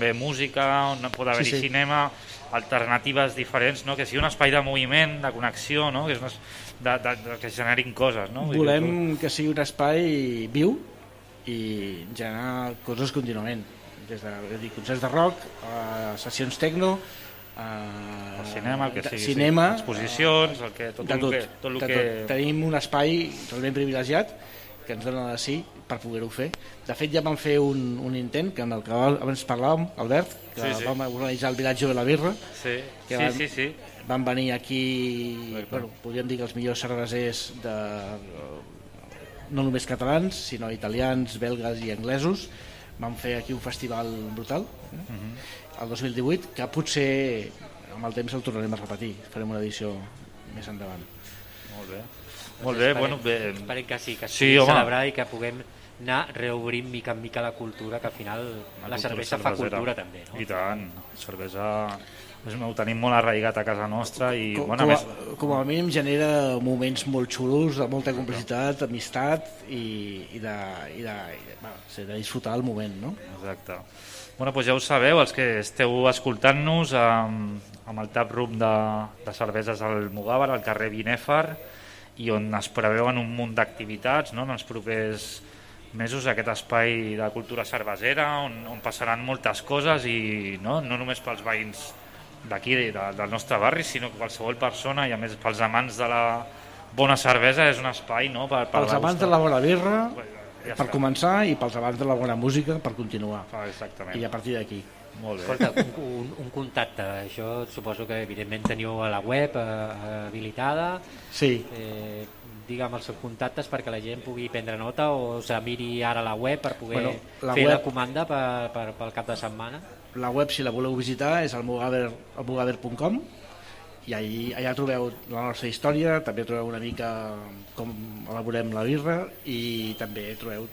també música, on pot haver-hi Sí, sí. cinema, alternatives diferents, no? que sigui un espai de moviment, de connexió, no? que, és un, es- de, de, de, que generin coses. No? Vull dir Volem que sigui un espai viu i generar coses contínuament. Des de dir, concerts de rock, a sessions tecno, a El cinema, el que de- sigui, cinema, sí. exposicions, el que, tot, de el tot, que, tot el de que... tot. Tenim un espai realment privilegiat que ens dona de sí per poder-ho fer. De fet, ja vam fer un, un intent, que en el que abans parlàvem, Albert, que Sí, sí. vam organitzar el vilatge de la Birra, Sí, que sí, van- sí, sí. van venir aquí, Correcte. bueno, podríem dir que els millors cervesers de, no només catalans, sinó italians, belgues i anglesos. Van fer aquí un festival brutal, eh? Mhm. el 2018, que potser amb el temps el tornarem a repetir. Farem una edició més endavant. Molt bé. Molt bé, Esperem- bueno, bé, Esperem que sí, que es Sí, pugui home. celebrar i que puguem anar reobrint mica en mica la cultura, que al final la, cervesa fa cultura també. No? I tant, cervesa és, ho tenim molt arraigat a casa nostra i Com, bueno, a com, més, a, com a mínim genera moments molt xulos, de molta complicitat, amistat i, i, de, i, de, i de, bueno, de disfrutar el moment, no? Exacte. Bueno, doncs ja ho sabeu, els que esteu escoltant-nos amb, amb el tap room de, de cerveses al Mugàvar, al carrer Binèfar, i on es preveuen un munt d'activitats no? en els propers mesos, aquest espai de cultura cervesera, on, on passaran moltes coses i no, no només pels veïns d'aquí, de, del nostre barri, sinó que qualsevol persona, i a més pels amants de la bona cervesa, és un espai no? per, per Pels amants de la bona birra, Ja per està. començar, i pels amants de la bona música, per continuar. Ah, Exactament. I a partir d'aquí. Molt bé. Escolta, un, un, un contacte, això suposo que evidentment teniu a la web eh, habilitada, Sí, eh, digue'm els seus contactes perquè la gent pugui prendre nota o se miri ara la web per poder Bueno, la fer la web- comanda per, per, pel cap de setmana. la web, si la voleu visitar, és almugaver.com i ahí, allà trobeu la nostra història, també trobeu una mica com elaborem la birra i també trobeu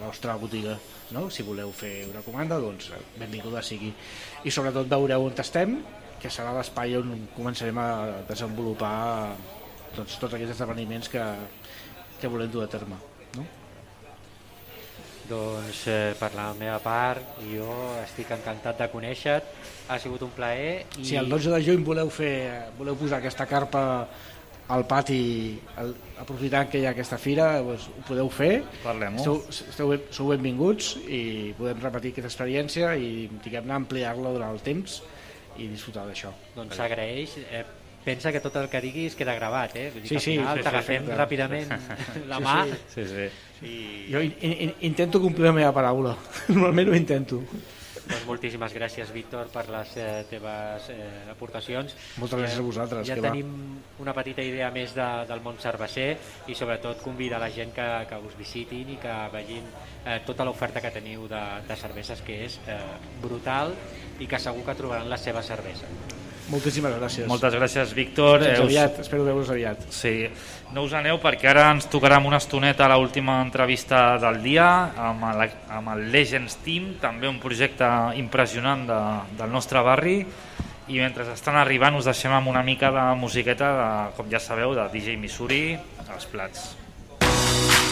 la nostra botiga. No? Si voleu fer una comanda, doncs benvinguda sigui. I sobretot veureu on estem, que serà l'espai on començarem a desenvolupar doncs, tots aquests esdeveniments que, que volem dur a terme. No? Doncs eh, per la meva part, jo estic encantat de conèixer-te, ha sigut un plaer. I... Si el 12 de juny voleu, fer, voleu posar aquesta carpa al pati, el, aprofitant que hi ha aquesta fira, doncs, ho podeu fer. Parlem-ho. Esteu, esteu, ben- sou benvinguts i podem repetir aquesta experiència i diguem-ne ampliar-la durant el temps i disfrutar d'això. Doncs s'agraeix. Eh, pensa que tot el que diguis queda gravat, eh? Vull dir Sí, que al sí, final sí, sí, t'agafem sí, ràpidament la Sí, mà sí. Sí, sí. i Jo in, in, intento complir la meva paraula, normalment ho intento. Doncs moltíssimes gràcies, Víctor, per les eh, teves eh, aportacions. Moltes gràcies a vosaltres, Ja que va. tenim una petita idea més de, del món cerveser i sobretot convidar la gent que, que us visitin i que vegin eh, tota l'oferta que teniu de, de cerveses que és eh, brutal i que segur que trobaran la seva cervesa. Moltíssimes gràcies. Moltes gràcies, Víctor. Fins Eh, us- aviat, espero veure-us aviat. Sí, no us aneu perquè ara ens tocarà una estoneta l'última entrevista del dia amb el, amb el Legends Team, també un projecte impressionant de, del nostre barri i mentre estan arribant us deixem amb una mica de musiqueta, de, com ja sabeu, de DJ Missouri, als plats.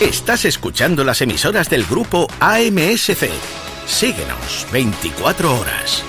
Estás escuchando las emisoras del grupo AMSC. Síguenos 24 horas.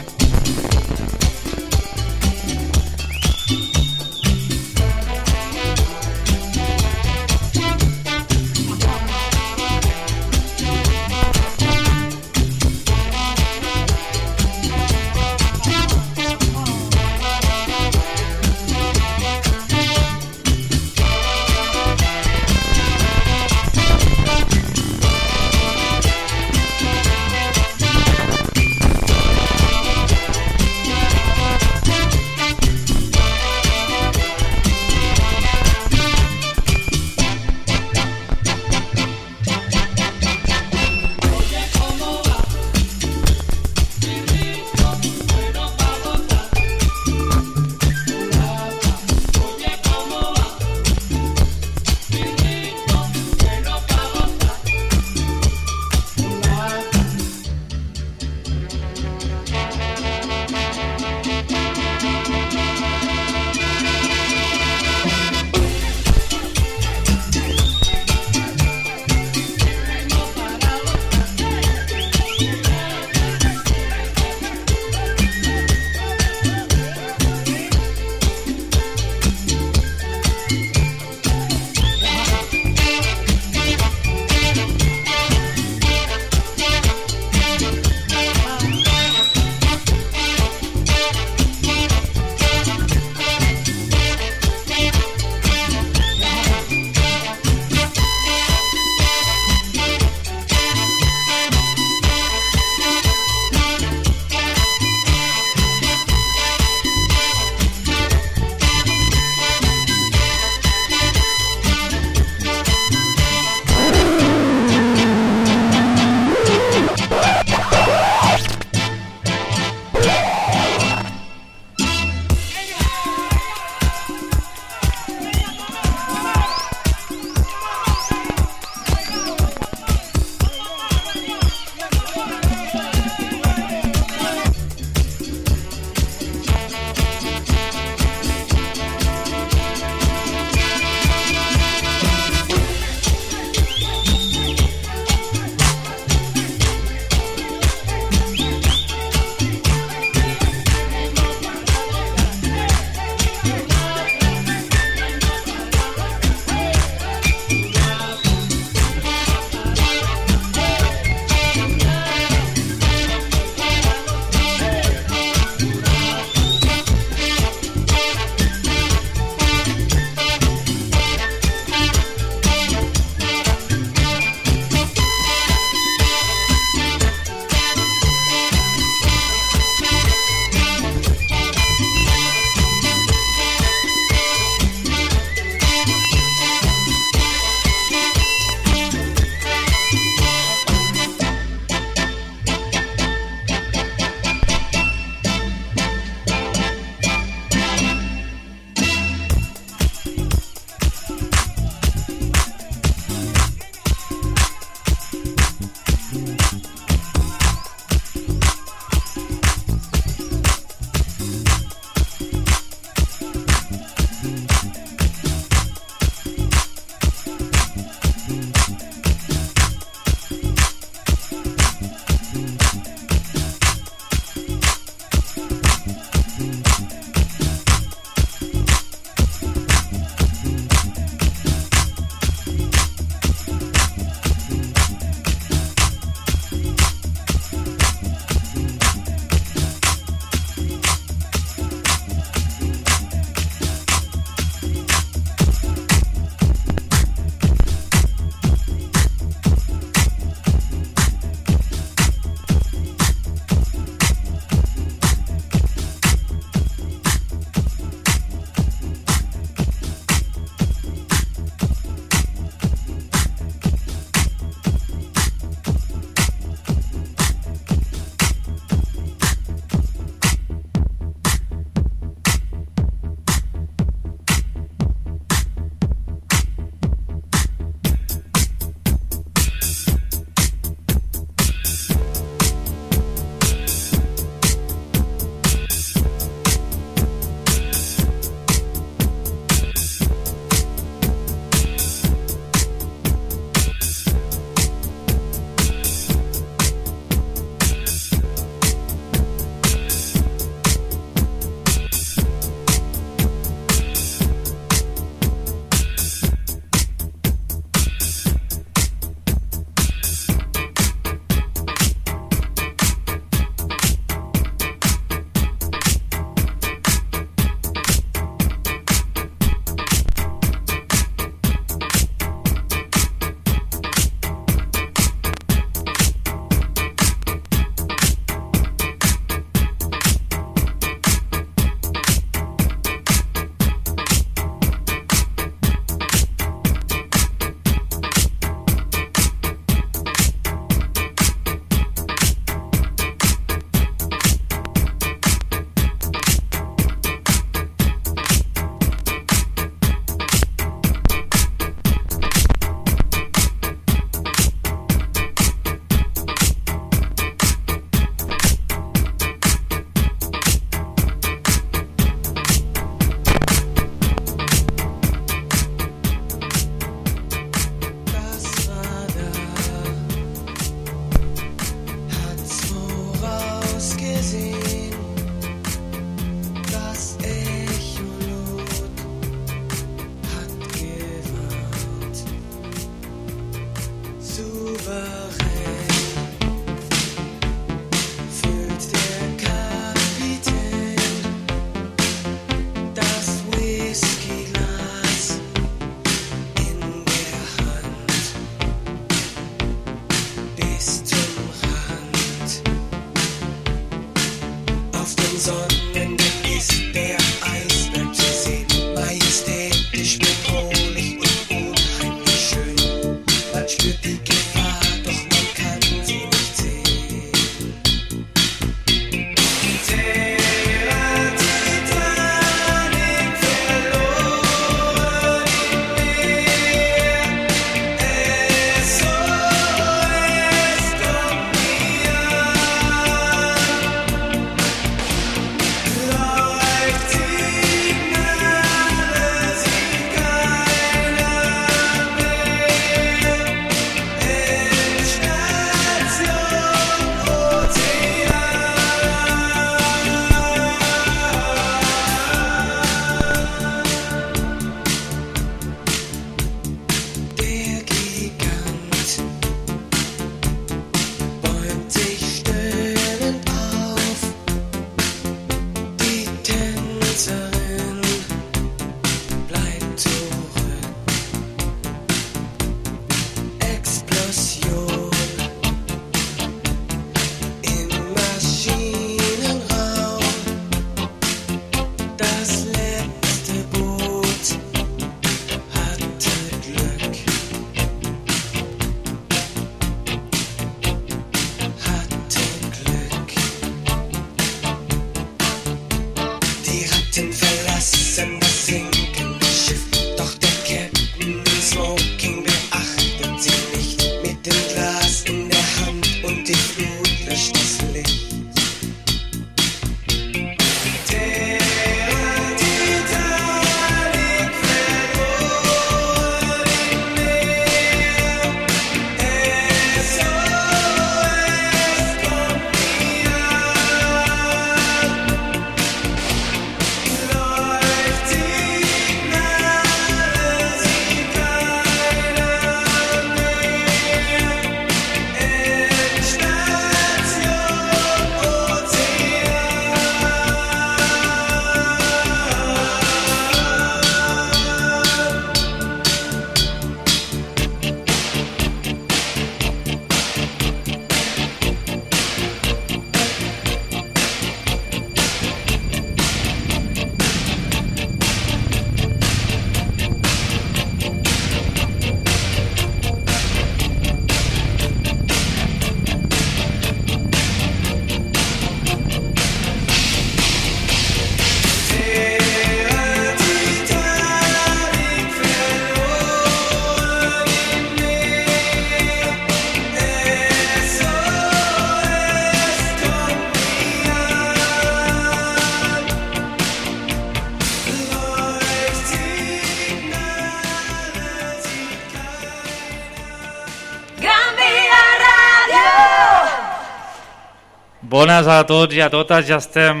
Bones a tots i a totes, ja estem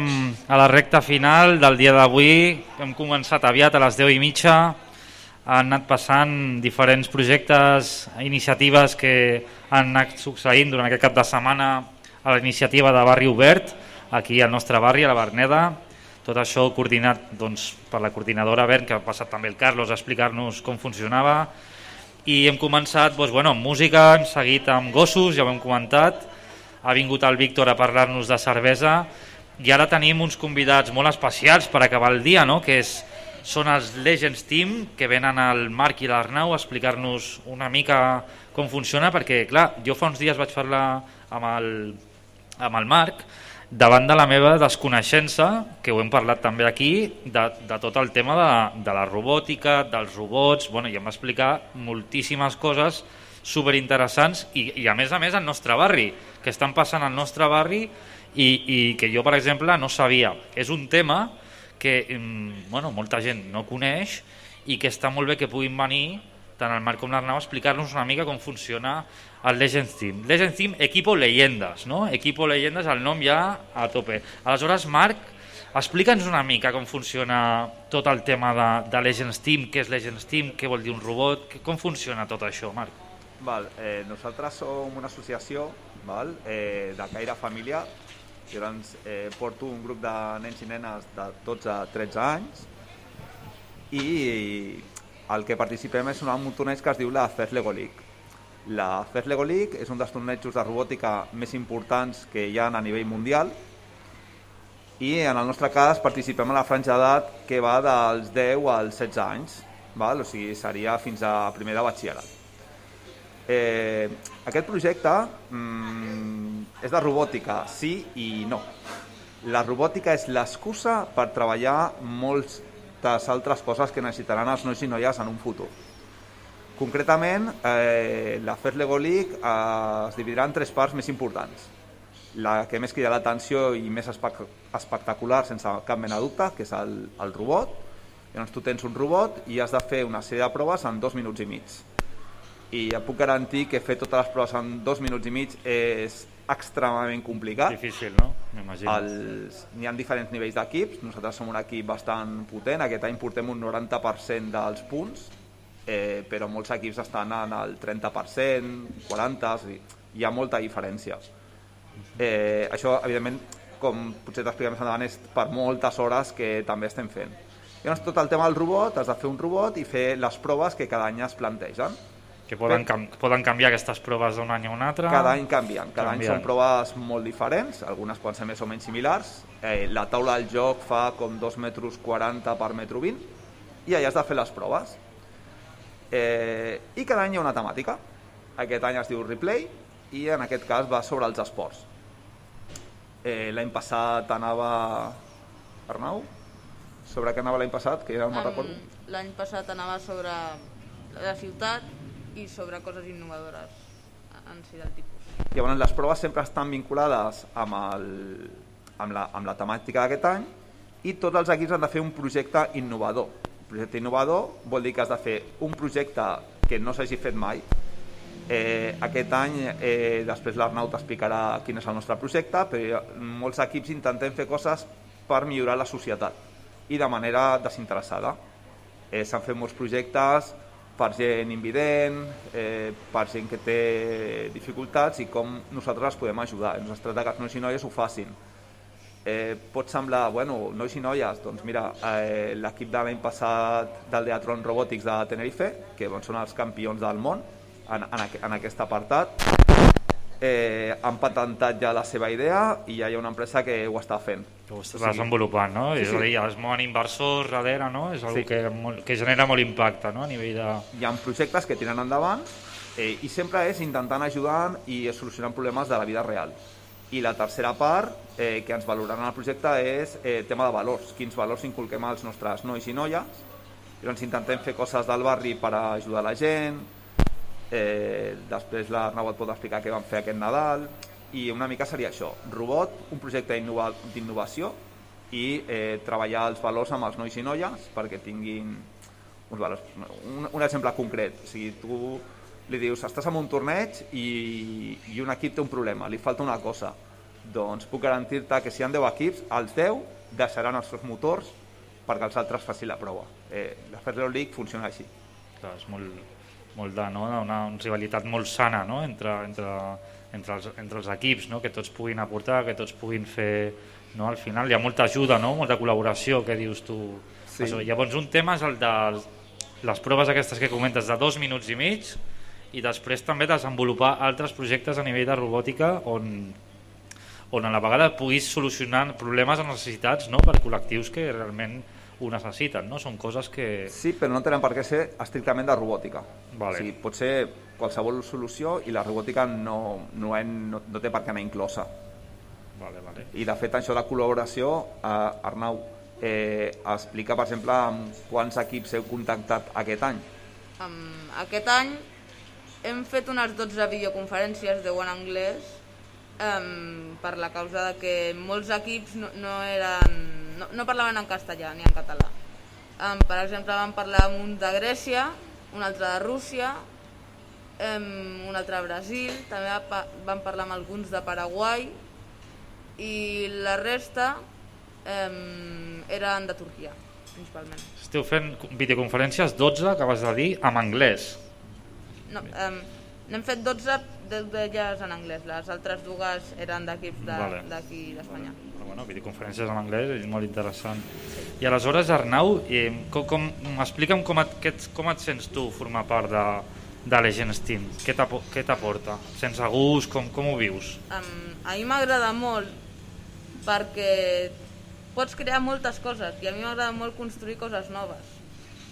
a la recta final del dia d'avui. Hem començat aviat a les 10 i mitja. Han anat passant diferents projectes, iniciatives que han anat succeint durant aquest cap de setmana a la iniciativa de Barri Obert, aquí al nostre barri, a la Berneda. Tot això coordinat doncs, per la coordinadora Bern, que ha passat també el Carlos a explicar-nos com funcionava. I hem començat doncs, bueno, amb música, hem seguit amb gossos, ja ho hem comentat, ha vingut el Víctor a parlar-nos de cervesa i ara tenim uns convidats molt especials per acabar el dia, no? que és, són els Legends Team, que venen al Marc i l'Arnau a explicar-nos una mica com funciona, perquè clar, jo fa uns dies vaig parlar amb el, amb el Marc davant de la meva desconeixença, que ho hem parlat també aquí, de, de tot el tema de, de la robòtica, dels robots, bueno, i em va explicar moltíssimes coses superinteressants i, i a més a més al nostre barri, que estan passant al nostre barri i, i que jo, per exemple, no sabia. És un tema que mm, bueno, molta gent no coneix i que està molt bé que puguin venir tant el Marc com l'Arnau a explicar-nos una mica com funciona el Legends Team. Legends Team, equipo leyendas, no? Equipo leyendas, el nom ja a tope. Aleshores, Marc, explica'ns una mica com funciona tot el tema de, de Legends Team, què és Legends Team, què vol dir un robot, com funciona tot això, Marc? Val, eh, nosaltres som una associació val? Eh, de caire familiar. Llavors eh, porto un grup de nens i nenes de 12 a 13 anys i el que participem és un torneig que es diu la FES Lego League. La FES Lego League és un dels tornejos de robòtica més importants que hi ha a nivell mundial i en el nostre cas participem a la franja d'edat que va dels 10 als 16 anys, val? o sigui, seria fins a primer de batxillerat. Eh, aquest projecte mm, és de robòtica, sí i no. La robòtica és l'excusa per treballar moltes altres coses que necessitaran els nois i noies en un futur. Concretament, eh, la FES Lego League eh, es dividirà en tres parts més importants. La que més crida l'atenció i més espectacular, sense cap mena de dubte, que és el, el robot. Llavors tu tens un robot i has de fer una sèrie de proves en dos minuts i mig i ja puc garantir que fer totes les proves en dos minuts i mig és extremadament complicat. Difícil, no? M'imagino. N'hi ha diferents nivells d'equips, nosaltres som un equip bastant potent, aquest any portem un 90% dels punts, eh, però molts equips estan en el 30%, 40%, és dir, hi ha molta diferència. Eh, això, evidentment, com potser t'expliquem més endavant, és per moltes hores que també estem fent. Llavors, tot el tema del robot, has de fer un robot i fer les proves que cada any es plantegen. Que poden, cam poden canviar aquestes proves d'un any a un altre? Cada any canvien, cada Canvien. any són proves molt diferents, algunes poden ser més o menys similars. Eh, la taula del joc fa com 2 metres 40 per metro 20 i allà has de fer les proves. Eh, I cada any hi ha una temàtica. Aquest any es diu replay i en aquest cas va sobre els esports. Eh, l'any passat anava... Arnau? Sobre què anava l'any passat? Que ja no me'n recordo. L'any passat anava sobre la ciutat i sobre coses innovadores en si del tipus. Llavors, les proves sempre estan vinculades amb, el, amb, la, amb la temàtica d'aquest any i tots els equips han de fer un projecte innovador. Un projecte innovador vol dir que has de fer un projecte que no s'hagi fet mai. Eh, aquest any, eh, després l'Arnau t'explicarà quin és el nostre projecte, però molts equips intentem fer coses per millorar la societat i de manera desinteressada. Eh, S'han fet molts projectes per gent invident, eh, per gent que té dificultats i com nosaltres les podem ajudar. Ens tracta que els nois i noies ho facin. Eh, pot semblar, bueno, nois i noies, doncs mira, eh, l'equip de l'any passat del Teatron Robotics de Tenerife, que doncs, són els campions del món en, en, en aquest apartat, eh, han patentat ja la seva idea i ja hi ha una empresa que ho està fent. Ho estàs desenvolupant, no? Sí, és sí. a dir, es mouen inversors darrere, no? És una Sí. que, que genera molt impacte, no? A nivell de... hi ha projectes que tiren endavant eh, i sempre és intentant ajudar i solucionant problemes de la vida real. I la tercera part eh, que ens valoraran el projecte és eh, tema de valors, quins valors inculquem als nostres nois i noies. Llavors intentem fer coses del barri per ajudar la gent, eh, després l'Arnau et pot explicar què van fer aquest Nadal, i una mica seria això, robot, un projecte d'innova- d'innovació i eh, treballar els valors amb els nois i noies perquè tinguin uns valors. Un, un exemple concret, o sigui, tu li dius, estàs en un torneig i, i un equip té un problema, li falta una cosa. Doncs puc garantir-te que si hi ha 10 equips, els 10 deixaran els seus motors perquè els altres facin la prova. Eh, la Ferro League funciona així. Clar, és molt, molt de, no? una, una rivalitat molt sana no? entre, entre, entre, els, entre els equips, no? que tots puguin aportar, que tots puguin fer... No? Al final hi ha molta ajuda, no? molta col·laboració, que dius tu. Sí. Això. Llavors un tema és el de les proves aquestes que comentes de dos minuts i mig i després també desenvolupar altres projectes a nivell de robòtica on, on a la vegada puguis solucionar problemes o necessitats no? per col·lectius que realment ho necessiten. No? Són coses que... Sí, però no tenen per què ser estrictament de robòtica. Vale. O sigui, pot ser qualsevol solució i la robòtica no, no, en, no, no té per què anar inclosa. Vale, vale. I de fet això de col·laboració, eh, Arnau, eh, explica per exemple amb quants equips heu contactat aquest any. Um, aquest any hem fet unes 12 videoconferències, 10 en anglès, um, per la causa de que molts equips no, no, eren, no, no parlaven en castellà ni en català. Um, per exemple, vam parlar amb un de Grècia, un altre de Rússia, um, un altre de Brasil, també vam parlar amb alguns de Paraguai i la resta um, eren de Turquia, principalment. Esteu fent videoconferències 12, que vas de dir, en anglès. No, um, n'hem fet 12, 10 d'elles en anglès, les altres dues eren d'equips Vale. d'aquí de, d'Espanya. Però bueno, videoconferències en anglès és molt interessant. I aleshores, Arnau, eh, com, com, explica'm com et, com et sents tu formar part de, de Legends Team? Què t'apo- què t'aporta? A gust? Com, com ho vius? Um, a mi m'agrada molt perquè pots crear moltes coses i a mi m'agrada molt construir coses noves.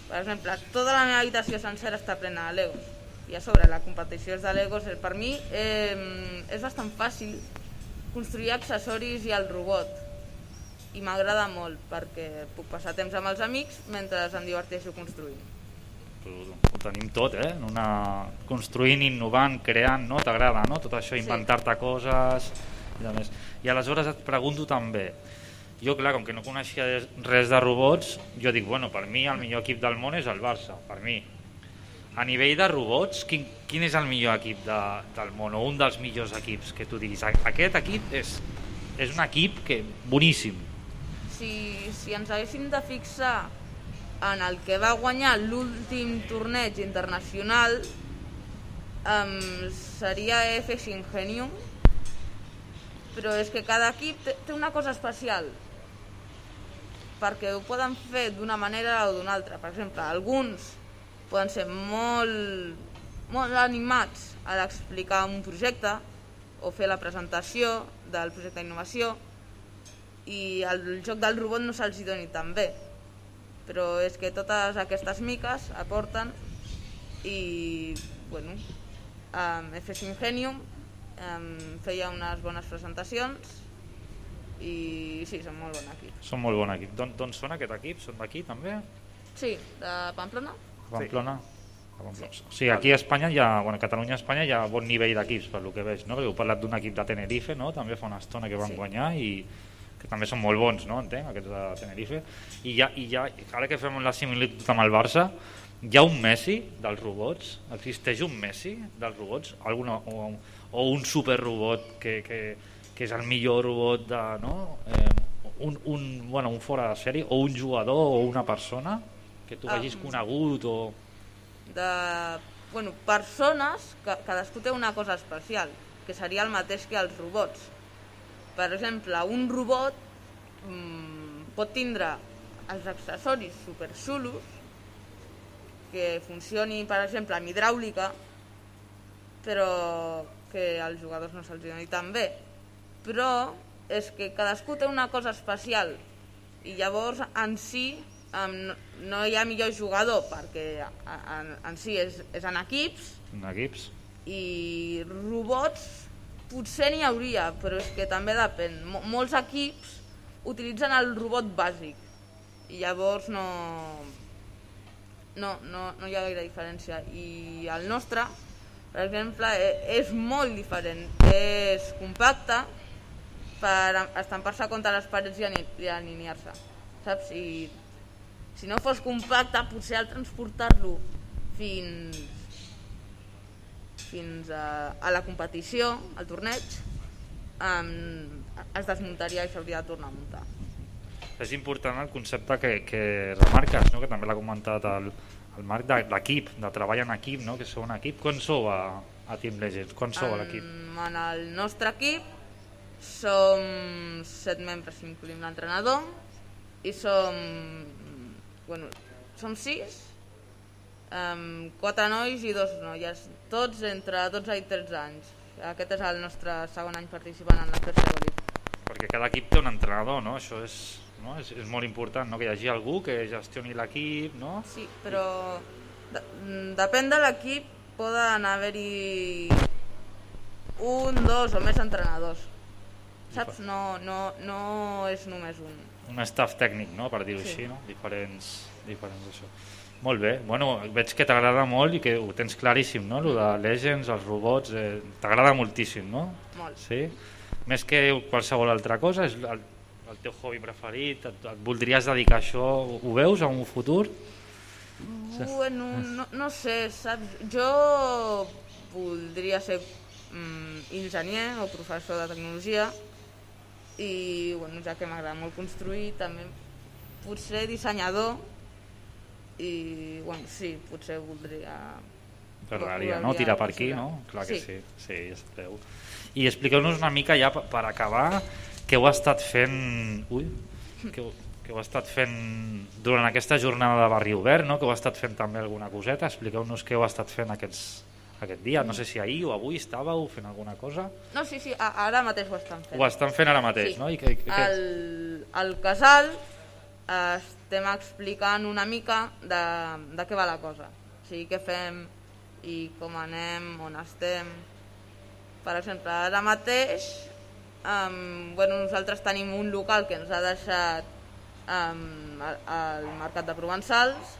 Per exemple, tota la meva habitació sencera està plena de Legos i a sobre la competició és de Legos, eh, per mi eh, és bastant fàcil construir accessoris i el robot i m'agrada molt perquè puc passar temps amb els amics mentre em diverteixo construint. Ho, tenim tot, eh? En Una... Construint, innovant, creant, no? T'agrada, no? Tot això, Sí. inventar-te coses i de més. I aleshores et pregunto també, jo, clar, com que no coneixia res de robots, jo dic, bueno, per mi el millor equip del món és el Barça, per mi. A nivell de robots, quin, quin és el millor equip de, del món, o un dels millors equips que tu diguis? "A- Aquest equip és, és un equip que boníssim. si, si ens haguéssim de fixar en el que va guanyar l'últim torneig internacional um, seria FX Ingenium però és que cada equip té una cosa especial perquè ho poden fer d'una manera o d'una altra. Per exemple, alguns poden ser molt, molt animats a explicar un projecte o fer la presentació del projecte d'innovació i el joc del robot no se'ls doni tan bé. Però és que totes aquestes miques aporten i, bueno, um, FS Ingenium um, feia unes bones presentacions i sí, són molt bon equip. Són molt bon equip. D'on són aquest equip? Són d'aquí també? Sí, de Pamplona. Pamplona? Sí. O sigui, aquí a Espanya hi ha, bueno, a Catalunya i Espanya hi ha bon nivell d'equips, per lo que veig, no? Perquè heu parlat d'un equip de Tenerife, no? També fa una estona que van sí. guanyar i que també són molt bons, no? Entenc, aquests de Tenerife. I ja, i ja, ara que fem la similitud amb el Barça, hi ha un Messi dels robots? Existeix un Messi dels robots? Alguna, o, o un superrobot que, que, que és el millor robot de, no? Eh, un, un, bueno, un fora de sèrie o un jugador o una persona que tu hagis um, conegut o... De, bueno, persones, que cadascú té una cosa especial, que seria el mateix que els robots. Per exemple, un robot mmm, pot tindre els accessoris superxulos que funcioni, per exemple, amb hidràulica, però que als jugadors no se'ls doni tan bé però és que cadascú té una cosa especial i llavors en si um, no, no hi ha millor jugador perquè en, en si és, és en equips. En equips. I robots potser n'hi hauria però és que també depèn. Mo molts equips utilitzen el robot bàsic. I llavors no no, no, no hi ha gaire diferència. I el nostre per exemple e, és molt diferent. És compacte per estampar-se contra les parets i alinear-se, saps? I si no fos compacte, potser al transportar-lo fins, fins a, a la competició, al torneig, um, es desmuntaria i s'hauria de tornar a muntar. És important el concepte que, que remarques, no? que també l'ha comentat el, el Marc, d'equip, de, de treball en equip, no? que sou un equip. Quan sou a, a Team Legends? Quan sou a l'equip? En el nostre equip som set membres, si l'entrenador, i som, bueno, som sis, um, quatre nois i dos noies, tots entre 12 i 13 anys. Aquest és el nostre segon any participant en la tercera Elite. Perquè cada equip té un entrenador, no? Això és, no? és, és molt important, no? que hi hagi algú que gestioni l'equip, no? Sí, però de, depèn de l'equip poden haver-hi un, dos o més entrenadors saps? No, no, no és només un. Un staff tècnic, no?, per dir-ho sí. així, no? Diferents, diferents això. Molt bé, bueno, veig que t'agrada molt i que ho tens claríssim, no?, el de Legends, els robots, eh, t'agrada moltíssim, no? Molt. Sí? Més que qualsevol altra cosa, és el, el teu hobby preferit, et, et voldries dedicar a això, ho veus en un futur? Bueno, no, no sé, saps? Jo voldria ser mm, enginyer o professor de tecnologia, i bueno, ja que m'agrada molt construir també potser dissenyador i bueno, sí, potser voldria T'agradaria, no? Tirar per aquí, no? Clar que sí, sí, sí ja sabeu. I expliqueu-nos una mica ja per acabar què heu estat fent... Ui, que, que heu estat fent durant aquesta jornada de barri obert, no? que heu estat fent també alguna coseta, expliqueu-nos què heu estat fent aquests, aquest dia. No sé si ahir o avui estàveu fent alguna cosa. No, sí, sí, ara mateix ho estan fent. Ho estan fent ara mateix, sí. no? I que, que... El, el casal estem explicant una mica de, de què va la cosa. O sigui, què fem i com anem, on estem. Per exemple, ara mateix um, bueno, nosaltres tenim un local que ens ha deixat um, al Mercat de Provençals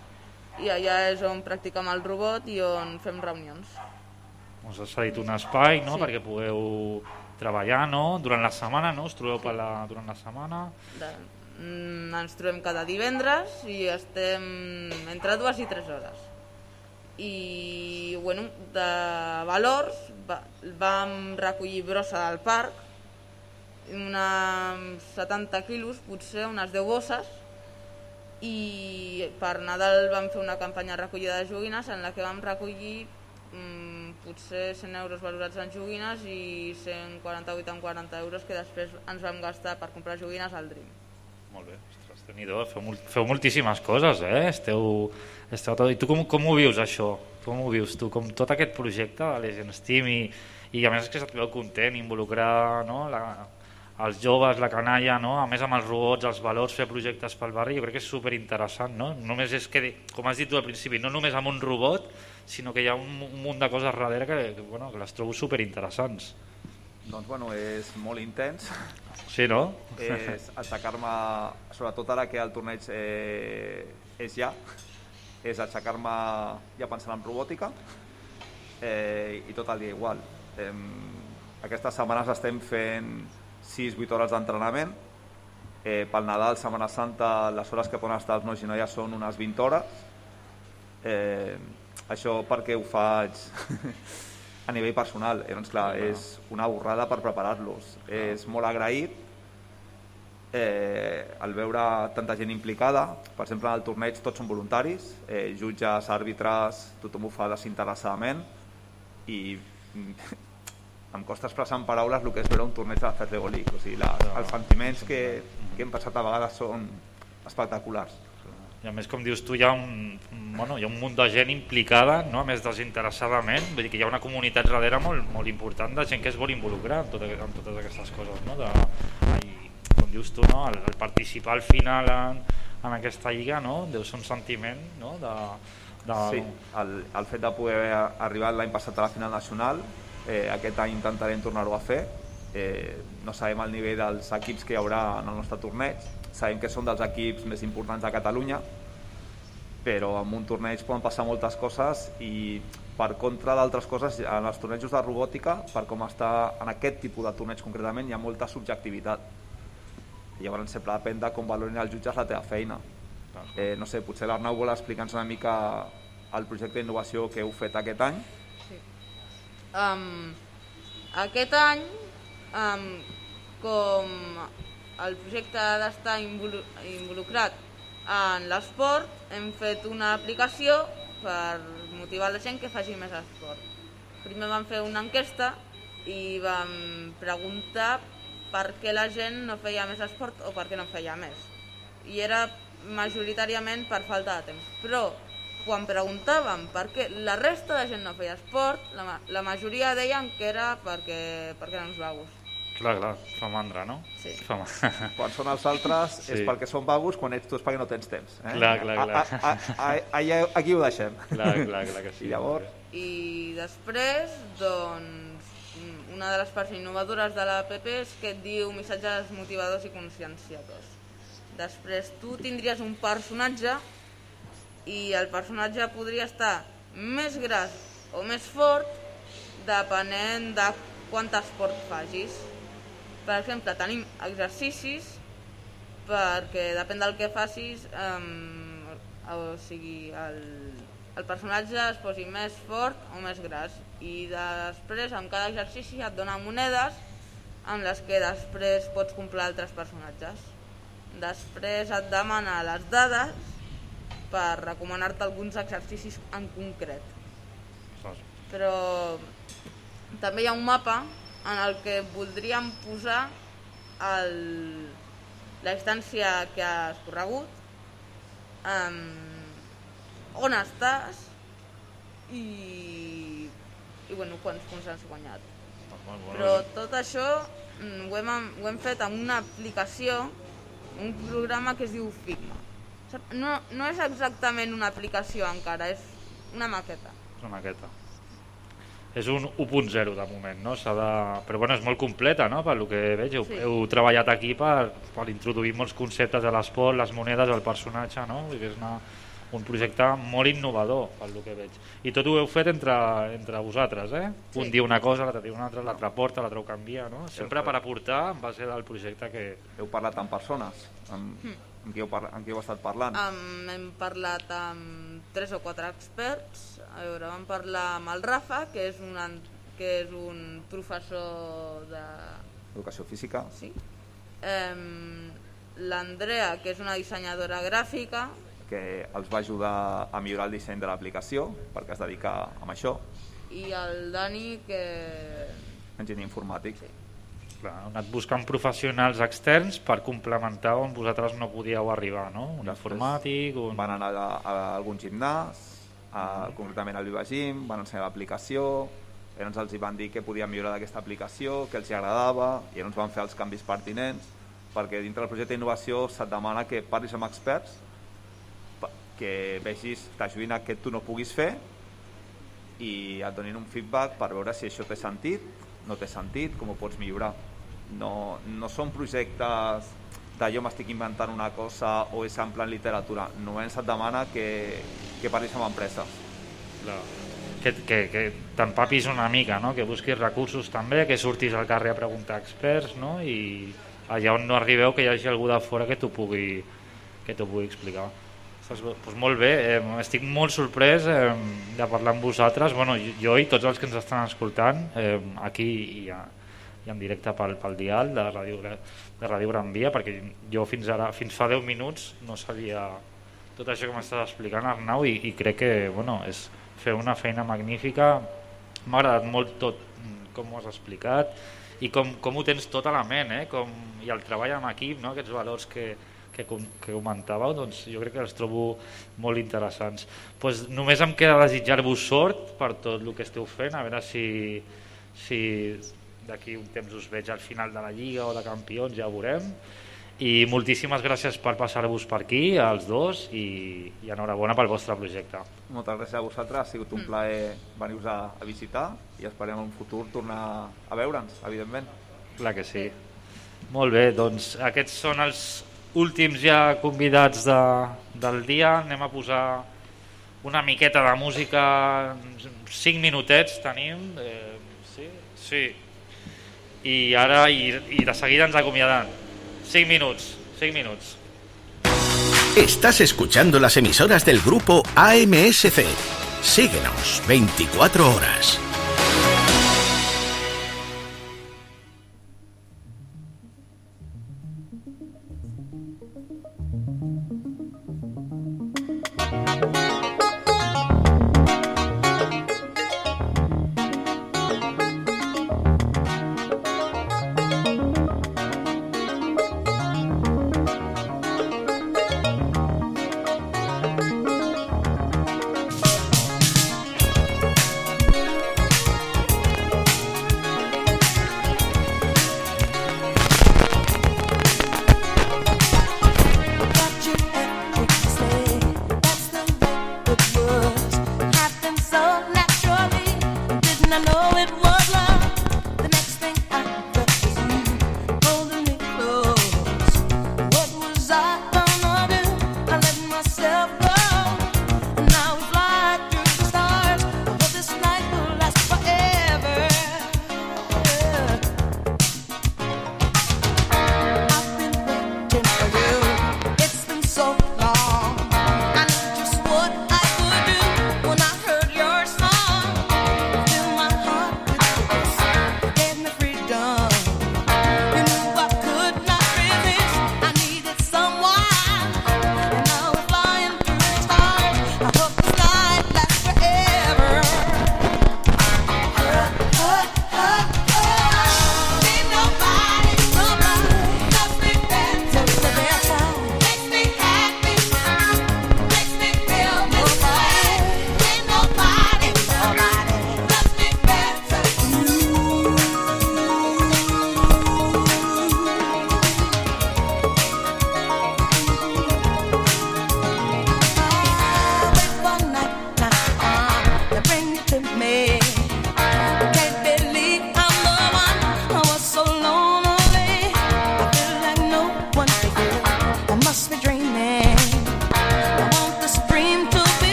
i allà és on practicam el robot i on fem reunions us ha cedit un espai no? Sí. perquè pugueu treballar no? durant la setmana, no? us trobeu per la, durant la setmana de, mm, ens trobem cada divendres i estem entre dues i tres hores i bueno, de valors va, vam recollir brossa del parc unes 70 quilos, potser unes 10 bosses i per Nadal vam fer una campanya de recollida de joguines en la que vam recollir mm, potser 100 euros valorats en joguines i 148 en 40 euros que després ens vam gastar per comprar joguines al Dream. Molt bé, ostres, déu feu, molt, feu moltíssimes coses, eh? Esteu, esteu tot... I tu com, com ho vius, això? Com ho vius tu? Com tot aquest projecte de Legend Steam i, i a més és que se't veu content involucrar no? la, els joves, la canalla, no? a més amb els robots, els valors, fer projectes pel barri, jo crec que és super interessant. No? Només és que, com has dit tu al principi, no només amb un robot, sinó que hi ha un, un munt de coses darrere que, que, bueno, que les trobo super interessants. Doncs bueno, és molt intens. Sí, no? És aixecar-me, sobretot ara que el torneig eh, és ja, és aixecar-me ja pensant en robòtica eh, i tot el dia igual. Eh, aquestes setmanes estem fent 6-8 hores d'entrenament. Eh, pel Nadal, Setmana Santa, les hores que poden estar els nois i noies són unes 20 hores. Eh, això perquè ho faig a nivell personal. Eh, doncs clar, és una borrada per preparar-los. És molt agraït eh, al veure tanta gent implicada. Per exemple, en el torneig tots són voluntaris, eh, jutges, àrbitres, tothom ho fa desinteressadament i em costa expressar en paraules el que és veure un torneig de la Fair League. O sigui, la, els sentiments que, que hem passat a vegades són espectaculars. I a més, com dius tu, hi ha un, bueno, hi ha un munt de gent implicada, no? a més desinteressadament, vull dir que hi ha una comunitat darrere molt, molt important de gent que es vol involucrar en, tot, en totes aquestes coses. No? De, i, com dius tu, no? el, el participar al final en, en aquesta lliga no? deu ser un sentiment no? de, de... Sí, el, el fet de poder haver arribat l'any passat a la final nacional Eh, aquest any intentarem tornar-ho a fer. Eh, no sabem el nivell dels equips que hi haurà en el nostre torneig. Sabem que són dels equips més importants de Catalunya, però en un torneig poden passar moltes coses i per contra d'altres coses, en els tornejos de robòtica, per com està en aquest tipus de torneig concretament, hi ha molta subjectivitat. I llavors sempre depèn de com valorin els jutges la teva feina. Eh, no sé, potser l'Arnau vol explicar-nos una mica el projecte d'innovació que heu fet aquest any Um, aquest any, um, com el projecte ha d'estar involucrat en l'esport, hem fet una aplicació per motivar la gent que faci més esport. Primer vam fer una enquesta i vam preguntar per què la gent no feia més esport o per què no feia més. I era majoritàriament per falta de temps. Però quan preguntàvem per què la resta de gent no feia esport, la, la majoria deien que era perquè, perquè eren uns vagos. Clar, clar, fa mandra, no? Sí. Fa quan són els altres sí. és perquè són vagos, quan ets tu és perquè no tens temps. Eh? Clar, clar, clar. A, a, a, a, aquí ho deixem. Clar, clar, clar que sí. I llavors... I després, doncs, una de les parts innovadores de l'APP és que et diu missatges motivadors i conscienciadors. Després tu tindries un personatge i el personatge podria estar més gras o més fort depenent de quant esport facis. Per exemple, tenim exercicis perquè depèn del que facis, eh, o sigui, el, el personatge es posi més fort o més gras. I després, amb cada exercici, et dona monedes amb les que després pots comprar altres personatges. Després et demana les dades per recomanar-te alguns exercicis en concret. Però també hi ha un mapa en el que voldríem posar el, la distància que has corregut, um, on estàs i, i bueno, quants punts has guanyat. Però tot això mm, ho hem, ho hem fet amb una aplicació, un programa que es diu Figma. No, no és exactament una aplicació encara, és una maqueta. És una maqueta. És un 1.0 de moment, no? De... Però bueno, és molt completa, no? Per que veig, heu, sí. heu treballat aquí per, per introduir molts conceptes de l'esport, les monedes, el personatge, no? Vull dir que és una, un projecte molt innovador, pel que veig. I tot ho heu fet entre, entre vosaltres, eh? Sí. Un dia una cosa, l'altre dia una altra, l'altre porta, l'altre ho canvia, no? Sempre per aportar en base del projecte que... Heu parlat amb persones, amb... Mm amb qui heu, parla, amb qui heu estat parlant? Um, hem parlat amb tres o quatre experts. A veure, vam parlar amb el Rafa, que és un, que és un professor de... Educació física. Sí. Um, L'Andrea, que és una dissenyadora gràfica. Que els va ajudar a millorar el disseny de l'aplicació, perquè es dedica a això. i el Dani, que... Enginyer informàtic. Sí. Clar, heu anat buscant professionals externs per complementar on vosaltres no podíeu arribar, no? Un Després informàtic, un... Van anar a, a algun gimnàs, a, concretament al Viva Gym, van ensenyar l'aplicació, llavors els hi van dir que podien millorar d'aquesta aplicació, que els hi agradava, i llavors van fer els canvis pertinents, perquè dintre del projecte d'innovació se't demana que parlis amb experts, que vegis, t'ajudin a que tu no puguis fer, i et donin un feedback per veure si això té sentit, no té sentit, com ho pots millorar. No, no són projectes de jo m'estic inventant una cosa o és en plan literatura. Només et demana que, que parlis amb empreses. Clar. Que, que, que t'empapis una mica, no? que busquis recursos també, que surtis al carrer a preguntar experts no? i allà on no arribeu que hi hagi algú de fora que t'ho pugui, que pugui explicar. Saps? Pues molt bé, eh, estic molt sorprès eh, de parlar amb vosaltres, bueno, jo i tots els que ens estan escoltant eh, aquí i, a, i en directe pel, pel dial de Ràdio, de Ràdio Gran Via, perquè jo fins ara, fins fa 10 minuts no sabia tot això que m'estàs explicant Arnau i, i crec que bueno, és fer una feina magnífica m'ha agradat molt tot mm, com ho has explicat i com, com ho tens tot a la ment eh? com, i el treball en equip no? aquests valors que, que, com- que comentàveu doncs jo crec que els trobo molt interessants pues només em queda desitjar-vos sort per tot el que esteu fent a veure si, si d'aquí un temps us veig al final de la Lliga o de Campions, ja ho veurem i moltíssimes gràcies per passar-vos per aquí, als dos, i, i enhorabona pel vostre projecte. Moltes gràcies a vosaltres, ha sigut un plaer venir-vos a, a visitar i esperem en un futur tornar a veure'ns, evidentment. Clar que sí. Molt bé, doncs aquests són els últims ja convidats de, del dia. Anem a posar una miqueta de música, cinc minutets tenim. Eh, sí? Sí. I ara, i, i de seguida ens acomiadant. Cinc minuts, cinc minuts. Estás escuchando las emisoras del grupo AMSC. Síguenos 24 horas.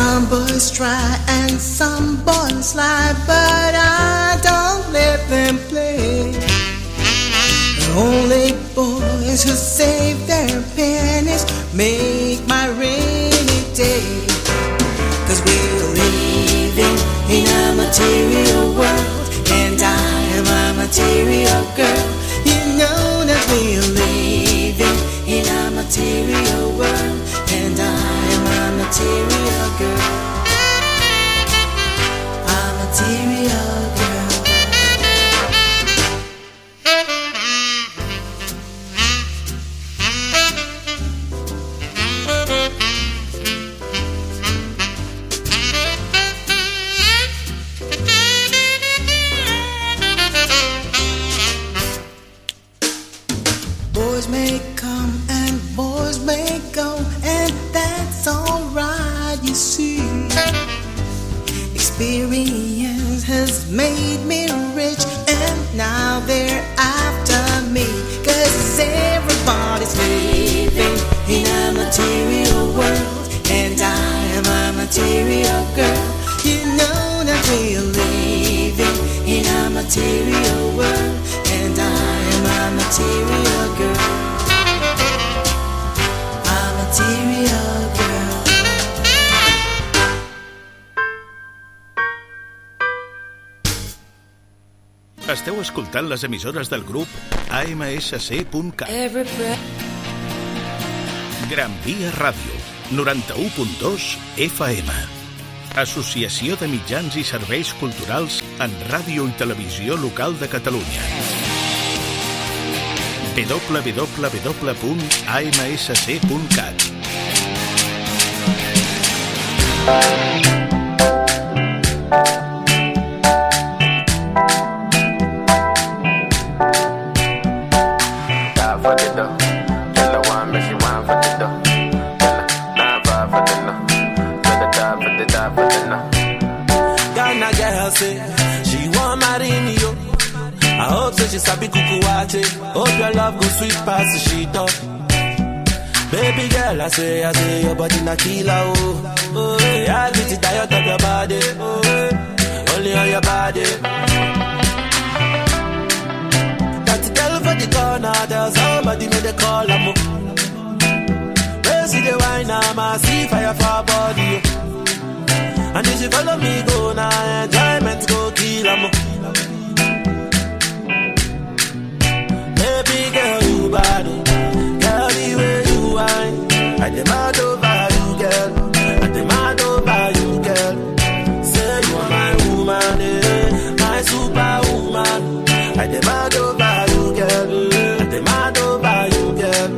Some boys try and some boys lie, but I don't let them play. The only boys who save their pennies make my rainy day. Cause we're living in a material world, and I am a material girl. You know that we're living in a material world, and I am a material les emissores del grup AMSC.cat. Gran Via Ràdio, 91.2 FM. Associació de mitjans i serveis culturals en ràdio i televisió local de Catalunya. www.amsc.cat die say, I say your body na killer oh. Oh, yeah, I get it tired of your body. Oh, only on your body. Got to tell for the corner, there's somebody made a call. I'm Where see the wine, I'm a see fire for body. oh. And if you follow me, go now, enjoyment go kill 'em. Baby girl, you bad, oh. I demand over you, girl. I demand over you, girl. Say you are my woman, eh, my superwoman. I demand over you, girl. I demand over you, girl.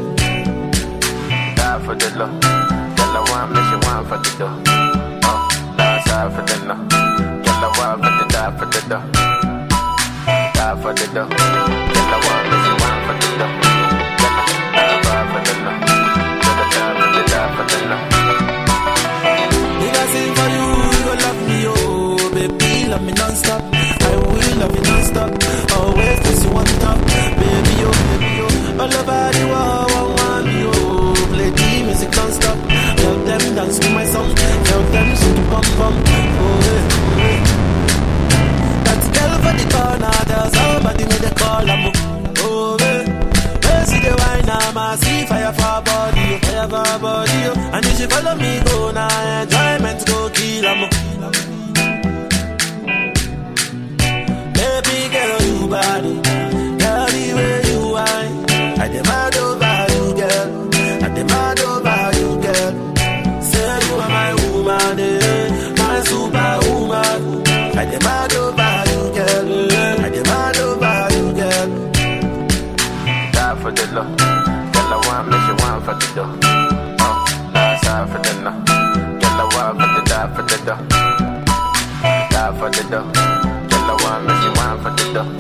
Die for the love. Tell her one, but she want for the dough. Oh, die for the no. Tell her one, but the die for the dough. Die for the dough. For the dough. Oh, last side for the no. Girl, I want for the die for the dough. Die for the dough. Girl, I want me, she want for the dough.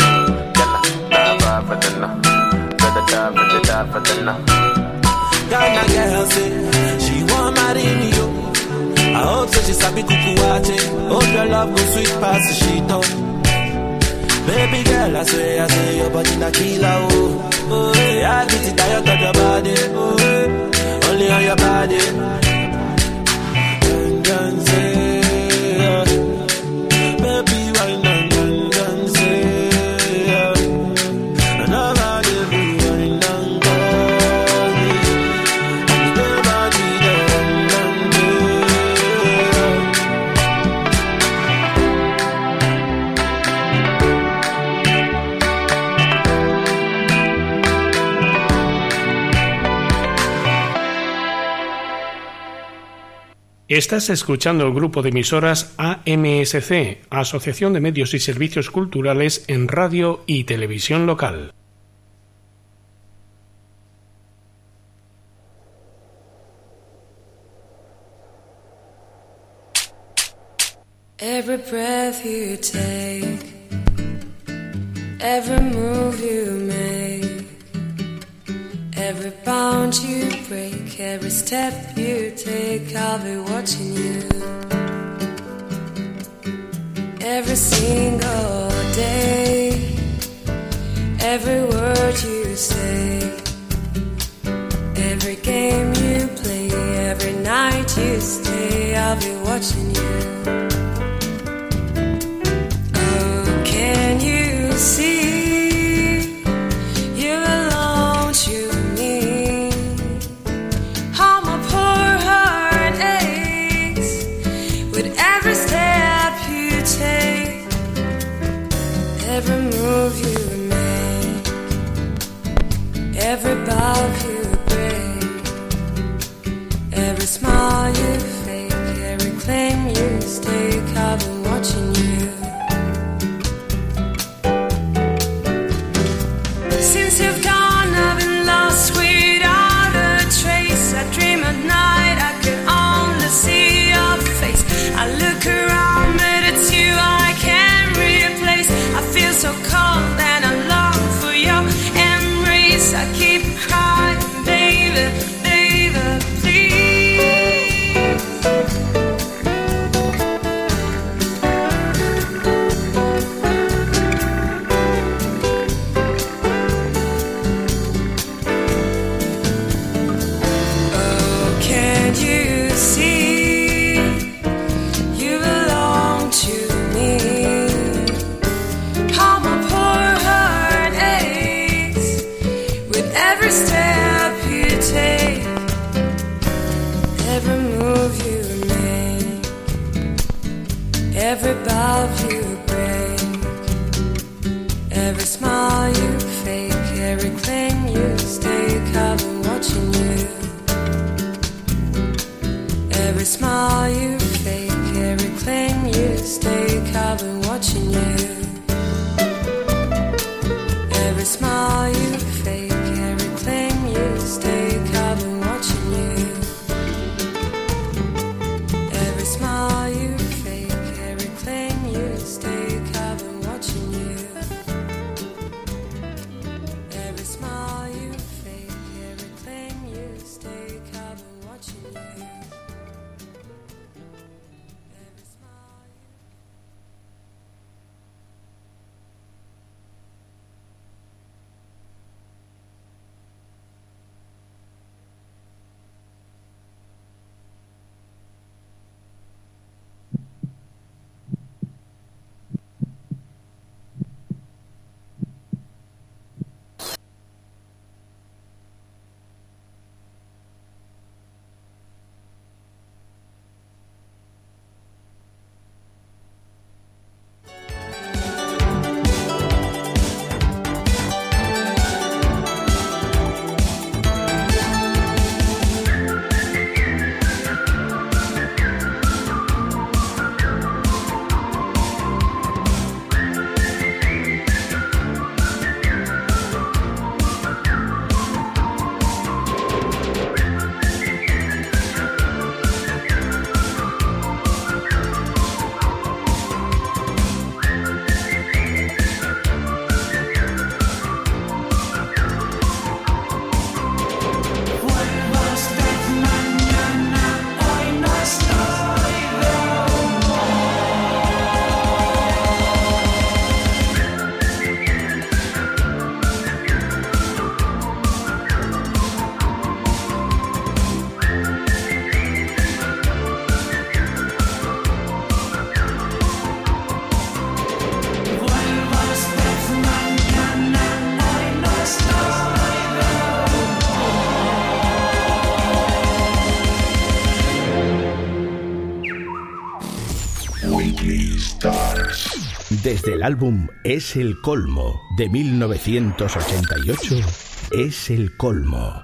Girl, I die for- the no. Girl, I die for the die for the no. Ghana girl say she want marry me yo. I hope say she sabi kuku wache. Hope your love go sweet past the shit up. Baby girl, I swear, I say your body na killer oh. Oh, yeah, I get it tired of your body. Oh, only on your body. Estás escuchando el grupo de emisoras AMSC, Asociación de Medios y Servicios Culturales en Radio y Televisión Local. Every breath you take, every move you make, every bound you break, every step you take, I'll be watching you. Every single day, every word you say, every game you play, every night you stay, I'll be watching you. Oh, can you see every smile you fake, every claim you stake. Desde el álbum Es el Colmo de 1988, Es el Colmo.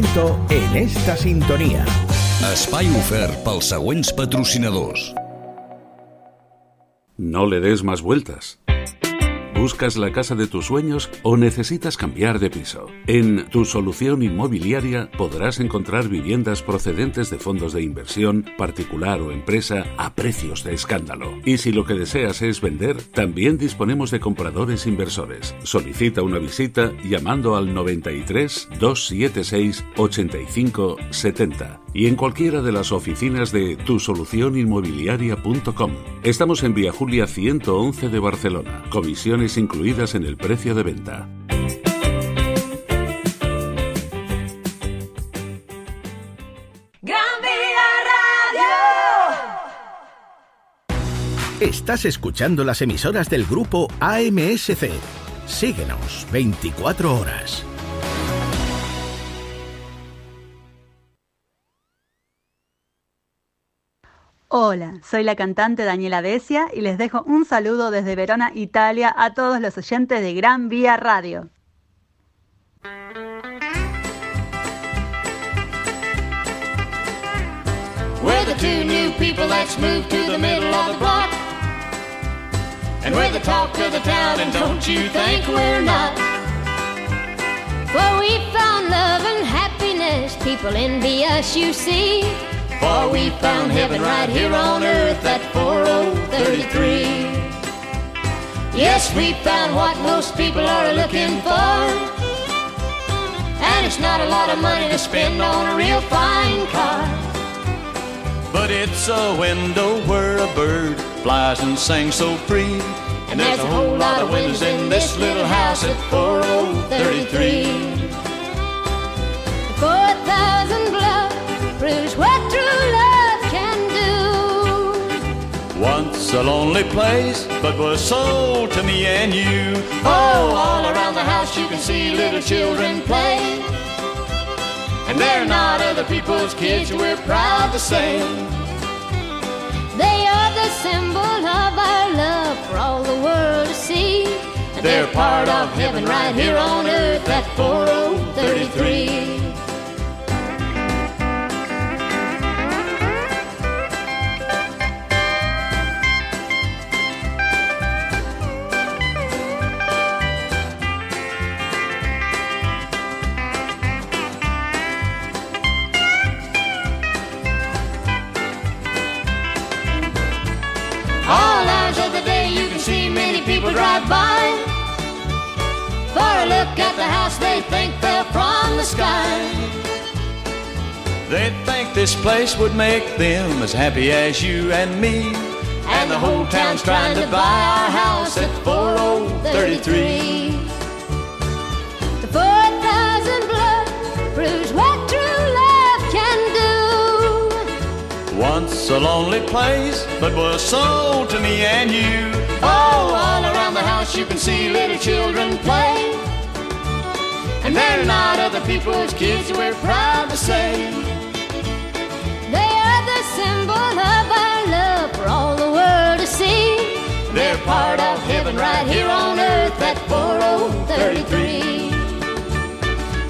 Momento en esta sintonía. Espai ofert pels següents patrocinadors. No le des más vueltas. ¿Buscas la casa de tus sueños o necesitas cambiar de piso? En Tu Solución Inmobiliaria podrás encontrar viviendas procedentes de fondos de inversión, particular o empresa, a precios de escándalo. Y si lo que deseas es vender, también disponemos de compradores inversores. Solicita una visita llamando al 93 276 85 70 y en cualquiera de las oficinas de tusolucioninmobiliaria.com. Estamos en Vía Julia 111 de Barcelona. Comisiones incluidas en el precio de venta. Gran Vía Radio. Estás escuchando las emisoras del grupo AMSC. Síguenos 24 horas. Hola, soy la cantante Daniela Desia y les dejo un saludo desde Verona, Italia, a todos los oyentes de Gran Vía Radio. We're the two new people that's moved to the middle of the block. And we're the talk of the town, and don't you think we're not? For we found love and happiness, people envy us, you see. For we found heaven right here on earth at 4033. Yes, we found what most people are looking for. And it's not a lot of money to spend on a real fine car. But it's a window where a bird flies and sings so free. And there's a whole lot of windows in this little house at 4033. 4,000 gloves what true love can do. Once a lonely place, but was sold to me and you. Oh, all around the house you can see little children play. And they're not other people's kids, we're proud to say. They are the symbol of our love for all the world to see. And They're part of heaven right here on earth at 4033. For a look at the house they think fell from the sky. They think this place would make them as happy as you and me. And the whole town's trying to buy our house at 4033. The 4,000 blood proves what true love can do. Once a lonely place, but was sold to me and you. Oh, all around the house you can see little children play. And they're not other people's kids, we're proud to say. They are the symbol of our love for all the world to see. They're part of heaven right here on earth at 4033.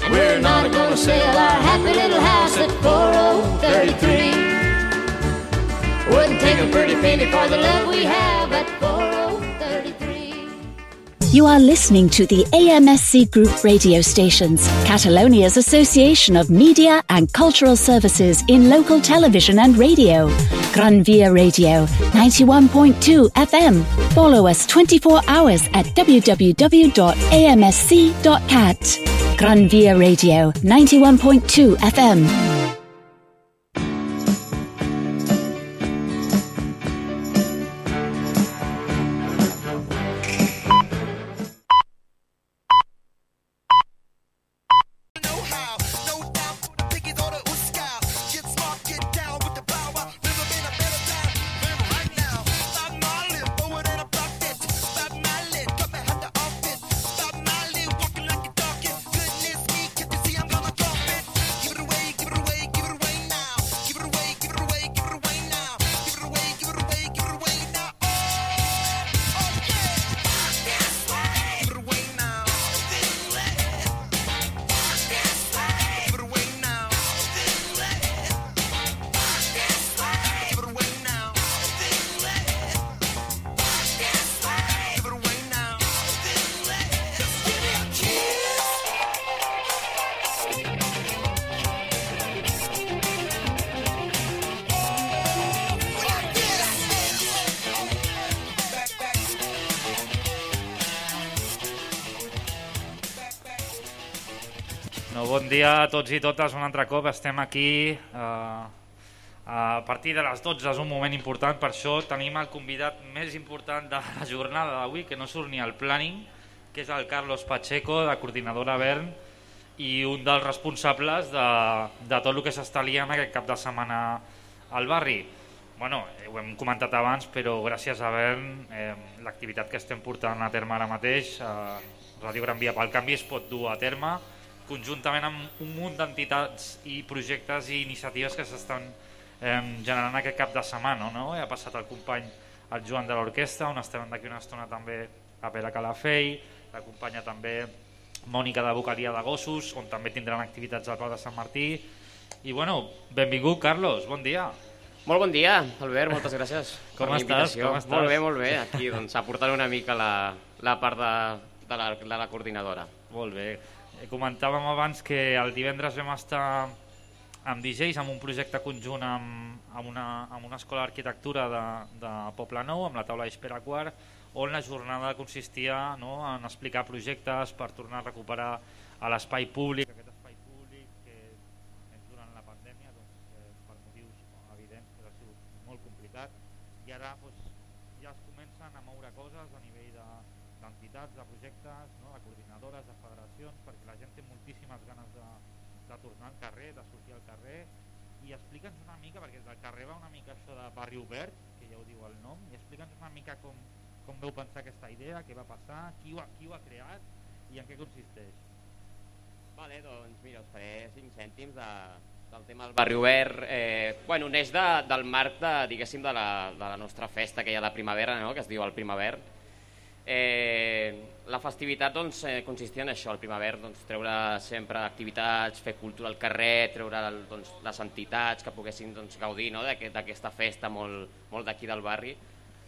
We're not gonna sell our happy little house at 4033. Wouldn't take a pretty penny for the love we have at 4033. You are listening to the AMSC Group radio stations, Catalonia's Association of Media and Cultural Services in local television and radio. Gran Via Radio, 91.2 FM. Follow us 24 hours at www.amsc.cat. Gran Via Radio, 91.2 FM. Dia a tots i totes, un altre cop. Estem aquí eh, a partir de les 12 és un moment important, per això tenim el convidat més important de la jornada d'avui, que no surt ni al planning, que és el Carlos Pacheco, de Coordinadora Bern, i un dels responsables de, de tot el que s'està liant aquest cap de setmana al barri. Bueno, eh, ho hem comentat abans, però gràcies a Bern, eh, l'activitat que estem portant a terme ara mateix, eh, Ràdio Gran Via pel Canvi es pot dur a terme, conjuntament amb un munt d'entitats i projectes i iniciatives que s'estan eh, generant aquest cap de setmana, no? Ha passat el company el Joan de l'orquestra, on estem d'aquí una estona també a Pere Calafell, l'acompanya també Mònica de Bocaria de Gossos, on també tindran activitats al Pau de Sant Martí. I bueno, benvingut Carlos, bon dia. Molt bon dia, Albert, moltes gràcies Com per la estàs? invitació. Com estàs? Molt bé, molt bé, aquí doncs, aportant una mica la, la part de, de, la, de la coordinadora. Molt bé. Eh, Comentàvem abans que el divendres vam estar amb DJs, amb un projecte conjunt amb, amb, una, amb una escola d'arquitectura de, de Poble Nou, amb la taula d'Espera Quart, on la jornada consistia no, en explicar projectes per tornar a recuperar a l'espai públic, aquest espai públic que més durant la pandèmia, doncs, eh, per motius evidents, que ha sigut molt complicat, i ara doncs, ja es comencen a moure coses a nivell de- d'entitats, de, projectes, no, de coordinadores, de federacions, perquè la gent té moltíssimes ganes de, de tornar al carrer, de sortir al carrer, i explica'ns una mica, perquè del carrer va una mica això de barri obert, que ja ho diu el nom, i explica'ns una mica com, com veu pensar aquesta idea, què va passar, qui ho, qui ho ha creat i en què consisteix. Vale, doncs mira, us faré 5 cèntims de, del tema del barri obert. Eh, bueno, neix de, del marc de, diguéssim, de la, de la nostra festa que hi ha de primavera, no? que es diu el Primaver. Eh, la festivitat doncs, eh, consistia en això, el Primaver, doncs, treure sempre activitats, fer cultura al carrer, treure doncs, les entitats que poguessin doncs, gaudir no? d'aquest- d'aquesta festa molt, molt d'aquí del barri.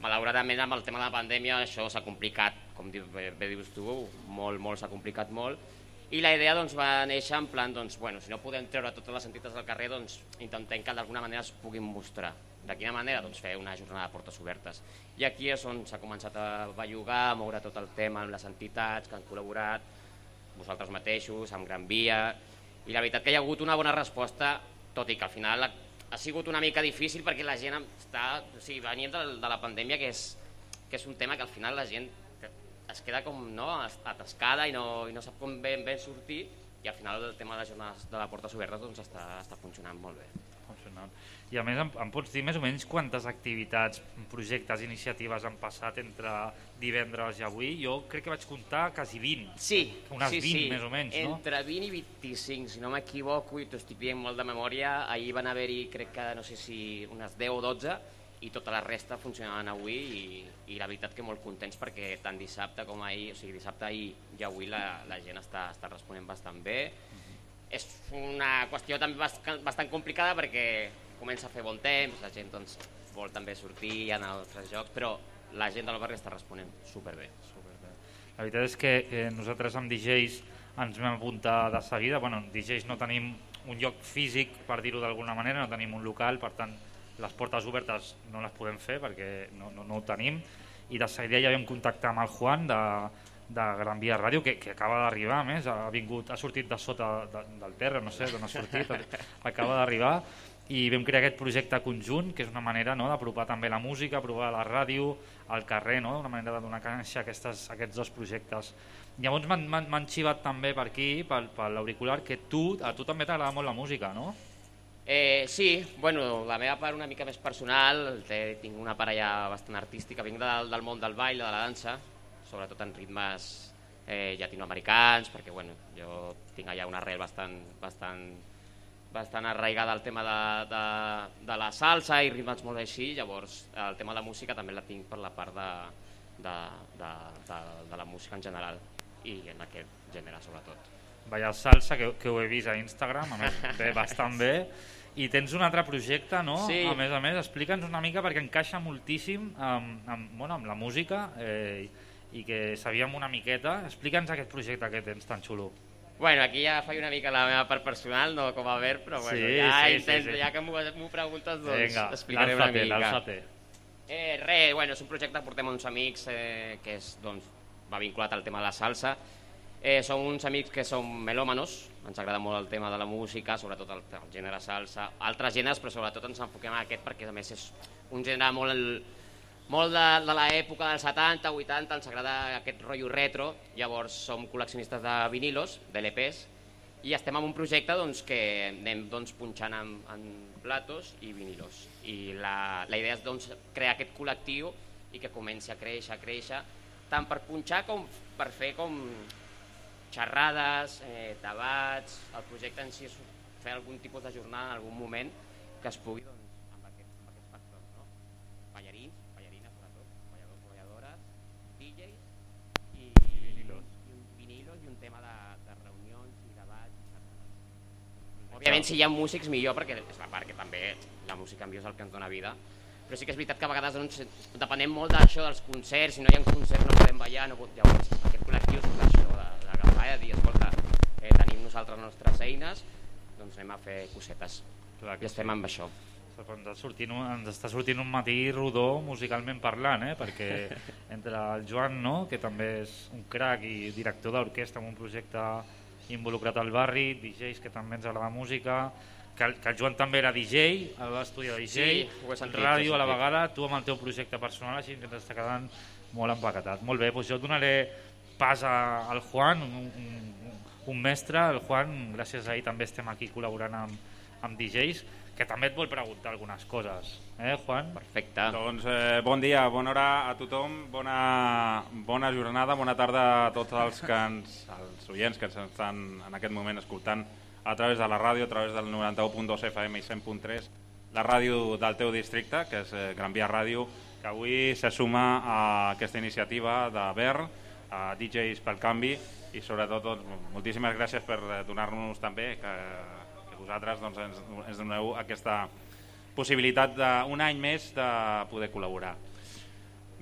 Malauradament amb el tema de la pandèmia això s'ha complicat, com bé, bé dius tu, molt, molt s'ha complicat molt. I la idea doncs, va néixer en plan, doncs, bueno, si no podem treure totes les entitats del carrer, doncs, intentem que d'alguna manera es puguin mostrar. De quina manera? Doncs fer una jornada de portes obertes. I aquí és on s'ha començat a bellugar, a moure tot el tema amb les entitats que han col·laborat, vosaltres mateixos, amb Gran Via, i la veritat que hi ha hagut una bona resposta, tot i que al final ha, sigut una mica difícil perquè la gent està, o sigui, venim de, de la pandèmia que és, que és un tema que al final la gent es queda com no, atascada i no, i no sap com ben, ben sortir i al final el tema de les jornades de la portes obertes doncs està, està funcionant molt bé. Funcionant. I a més, em, em pots dir més o menys quantes activitats, projectes, iniciatives han passat entre divendres i avui? Jo crec que vaig comptar quasi 20. Sí, Unes sí, 20 sí. més o menys, no? Entre 20 i 25, si no m'equivoco, i t'ho estic dient molt de memòria, ahir van haver-hi, crec que, no sé si unes 10 o 12, i tota la resta funcionaven avui, i, i la veritat que molt contents perquè tant dissabte com ahir, o sigui, dissabte ahir i avui la, la gent està, està responent bastant bé. És una qüestió també bastant, complicada perquè comença a fer bon temps, la gent doncs, vol també sortir, anar a altres jocs, però la gent del barri està responent superbé. superbé. La veritat és que eh, nosaltres amb DJs ens vam apuntar de seguida. Bueno, DJs no tenim un lloc físic, per dir-ho d'alguna manera, no tenim un local, per tant, les portes obertes no les podem fer perquè no, no, no ho tenim. I de seguida ja vam contactar amb el Juan de, de Gran Via Ràdio, que, que acaba d'arribar, més, ha, vingut, ha sortit de sota de, del terra, no sé d'on ha sortit, acaba d'arribar, i vam crear aquest projecte conjunt, que és una manera no, d'apropar també la música, apropar la ràdio, al carrer, no? una manera de donar canxa a aquestes, a aquests dos projectes. Llavors m'han- xivat també per aquí, per, per l'auricular, que tu, a tu també t'agrada molt la música, no? Eh, sí, bueno, la meva part una mica més personal, tinc una part ja bastant artística, vinc del, del món del ball, de la dansa, sobretot en ritmes eh, llatinoamericans, perquè bueno, jo tinc allà una arrel bastant, bastant, bastant arraigada al tema de, de, de la salsa i ritmes molt així, llavors el tema de la música també la tinc per la part de, de, de, de, de la música en general i en aquest gènere sobretot. Vaya salsa, que, que ho he vist a Instagram, a més, bé, bastant bé. I tens un altre projecte, no? Sí. A més a més, explica'ns una mica perquè encaixa moltíssim amb, amb, bueno, amb la música eh, i que sabíem una miqueta. Explica'ns aquest projecte que tens tan xulo. Bueno, aquí ja faig una mica la meva part personal, no com a ver, però bueno, Sí, ja, sí, intent, sí, sí. ja que m'ho preguntes, doncs Vinga, explicaré una mica. lánzate. Eh, res, bueno, és un projecte que portem uns amics eh, que és, doncs, va vinculat al tema de la salsa. Eh, som uns amics que som melòmanos, ens agrada molt el tema de la música, sobretot el, el gènere salsa, altres gèneres, però sobretot ens enfoquem en aquest perquè a més és un gènere molt, molt de, de l'època dels 70, 80, ens agrada aquest rotllo retro, llavors som col·leccionistes de vinilos, de LPs, i estem en un projecte doncs, que anem doncs, punxant en, en platos i vinilos. I la, la idea és doncs, crear aquest col·lectiu i que comenci a créixer, a créixer, tant per punxar com per fer com xerrades, eh, debats, el projecte en si és fer algun tipus de jornada en algun moment que es pugui doncs, tema de, de reunions i debats. Òbviament, si hi ha músics, millor, perquè és la part que també la música en viu és el que ens dona vida. Però sí que és veritat que a vegades doncs, depenem molt d'això dels concerts, si no hi ha concerts no podem ballar, no pot... llavors aquest col·lectiu és això, de- d'agafar i de dir, escolta, eh, tenim nosaltres les nostres eines, doncs anem a fer cosetes. Clar I estem amb això. Ens sortint un, ens està sortint un matí rodó musicalment parlant, eh? perquè entre el Joan, no? que també és un crac i director d'orquestra amb un projecte involucrat al barri, DJs que també ens agrada música, que el, que el Joan també era DJ, va estudiar DJ, Sí, sentit, ràdio a la vegada, tu amb el teu projecte personal, així que t'està quedant molt empaquetat. Molt bé, doncs jo donaré pas a- al Juan, un, un, un mestre, el Juan, gràcies a ell també estem aquí col·laborant amb, amb DJs, que també et vol preguntar algunes coses. Eh, Juan? Perfecte. Doncs eh, bon dia, bona hora a tothom, bona, bona jornada, bona tarda a tots els, que ens, els oients que ens estan en aquest moment escoltant a través de la ràdio, a través del 91.2 FM i 100.3, la ràdio del teu districte, que és eh, Gran Via Ràdio, que avui se suma a aquesta iniciativa de BER, a DJs pel canvi, i sobretot doncs, moltíssimes gràcies per eh, donar-nos també que vosaltres doncs, ens, ens doneu aquesta possibilitat d'un any més de poder col·laborar.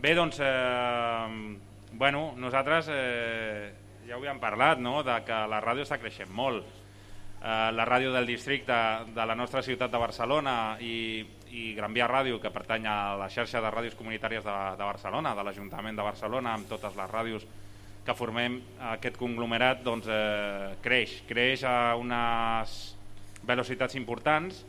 Bé, doncs, eh, bueno, nosaltres eh, ja ho havíem parlat, no?, de que la ràdio està creixent molt. Eh, la ràdio del districte de la nostra ciutat de Barcelona i, i Gran Via Ràdio, que pertany a la xarxa de ràdios comunitàries de, de Barcelona, de l'Ajuntament de Barcelona, amb totes les ràdios que formem aquest conglomerat, doncs eh, creix. Creix a unes velocitats importants,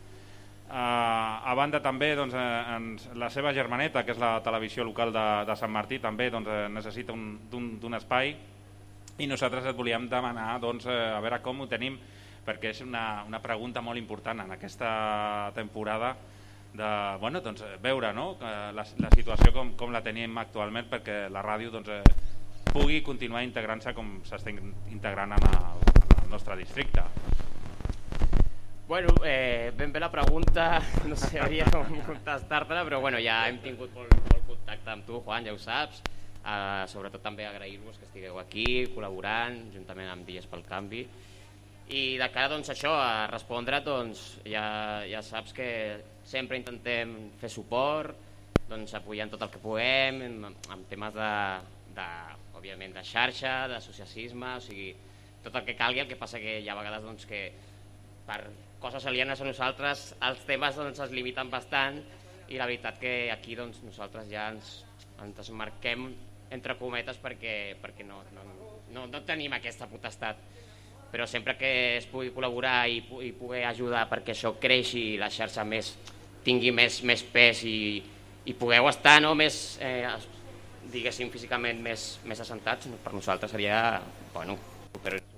Uh, a banda també doncs, eh, ens, la seva germaneta, que és la televisió local de, de Sant Martí, també doncs, eh, necessita un- d'un d'un espai i nosaltres et volíem demanar doncs, eh, a veure com ho tenim, perquè és una, una pregunta molt important en aquesta temporada de bueno, doncs, eh, veure no? la, la situació com, com la tenim actualment perquè la ràdio doncs, eh, pugui continuar integrant-se com s'està in- integrant en el, en el nostre districte. Bueno, eh, ben bé la pregunta, no sabria com contestar-te-la, però bueno, ja hem tingut molt, molt contacte amb tu, Juan, ja ho saps. Uh, sobretot també agrair-vos que estigueu aquí, col·laborant, juntament amb Dies pel Canvi. I de cara doncs, això, a respondre, doncs, ja, ja saps que sempre intentem fer suport, doncs, apoyant tot el que puguem, amb, amb temes de, de, òbviament, de xarxa, d'associacisme, o sigui, tot el que calgui, el que passa que hi ha vegades doncs, que per coses alienes a nosaltres els temes doncs, es limiten bastant i la veritat que aquí doncs, nosaltres ja ens, ens marquem entre cometes perquè, perquè no, no, no, no tenim aquesta potestat però sempre que es pugui col·laborar i, i poder ajudar perquè això creixi i la xarxa més, tingui més, més pes i, i pugueu estar no, més, eh, diguéssim, físicament més, més assentats, per nosaltres seria bueno, Mhm.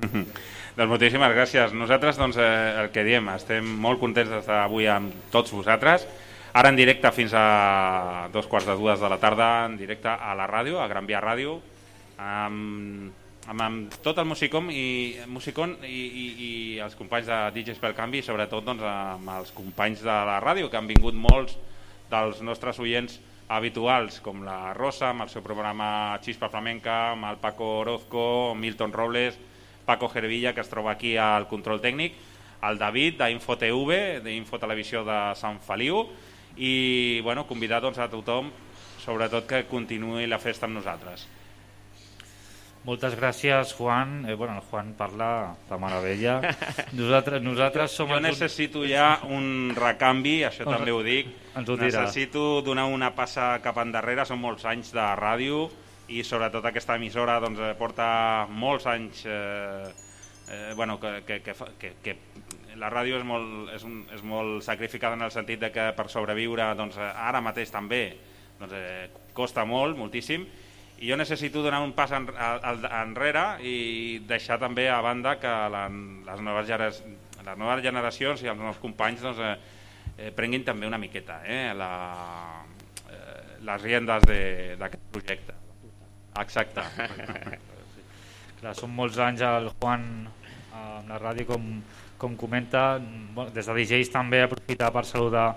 Doncs moltíssimes gràcies. Nosaltres, doncs, eh, el que diem, estem molt contents d'estar avui amb tots vosaltres. Ara en directe fins a dos quarts de dues de la tarda, en directe a la ràdio, a Gran Via Ràdio, amb, amb, amb tot el musicom i, musicon i, i, i els companys de DJs pel Canvi, i sobretot doncs, amb els companys de la ràdio, que han vingut molts dels nostres oients habituals, com la Rosa, amb el seu programa Xispa Flamenca, amb el Paco Orozco, Milton Robles, Paco Gervilla, que es troba aquí al control tècnic, el David d'InfoTV, d'Infotelevisió de Sant Feliu, i bueno, convidar doncs, a tothom, sobretot que continuï la festa amb nosaltres. Moltes gràcies, Juan. Eh, bueno, el Juan parla de meravella. Nosaltres, nosaltres som... Jo necessito ja un recanvi, això també ho dic. Ens ho dirà. Necessito donar una passa cap endarrere, són molts anys de ràdio i sobretot aquesta emissora doncs, eh, porta molts anys eh, eh, bueno, que, que, que, que, que la ràdio és molt, és, un, és molt sacrificada en el sentit de que per sobreviure doncs, ara mateix també doncs, eh, costa molt, moltíssim i jo necessito donar un pas en, al- enrere i deixar també a banda que la, les, noves les noves generacions i els nous companys doncs, eh, eh, prenguin també una miqueta eh, la, eh, les riendes de- d'aquest projecte. Exacte. Clar, són molts anys el Juan eh, amb la ràdio com, com comenta des de DJs també aprofitar per saludar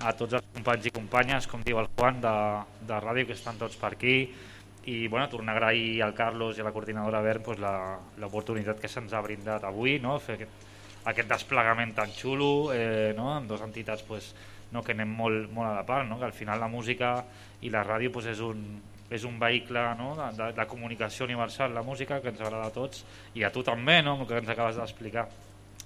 a tots els companys i companyes com diu el Juan de, de ràdio que estan tots per aquí i bueno, tornar a agrair al Carlos i a la coordinadora Vern pues, l'oportunitat que se'ns ha brindat avui, no? fer aquest, aquest desplegament tan xulo eh, no? amb dues entitats pues, no? que anem molt, molt a la part, no? que al final la música i la ràdio pues, és, un, és un vehicle no? de, de, de comunicació universal, la música, que ens agrada a tots i a tu també, no? amb el que ens acabes d'explicar.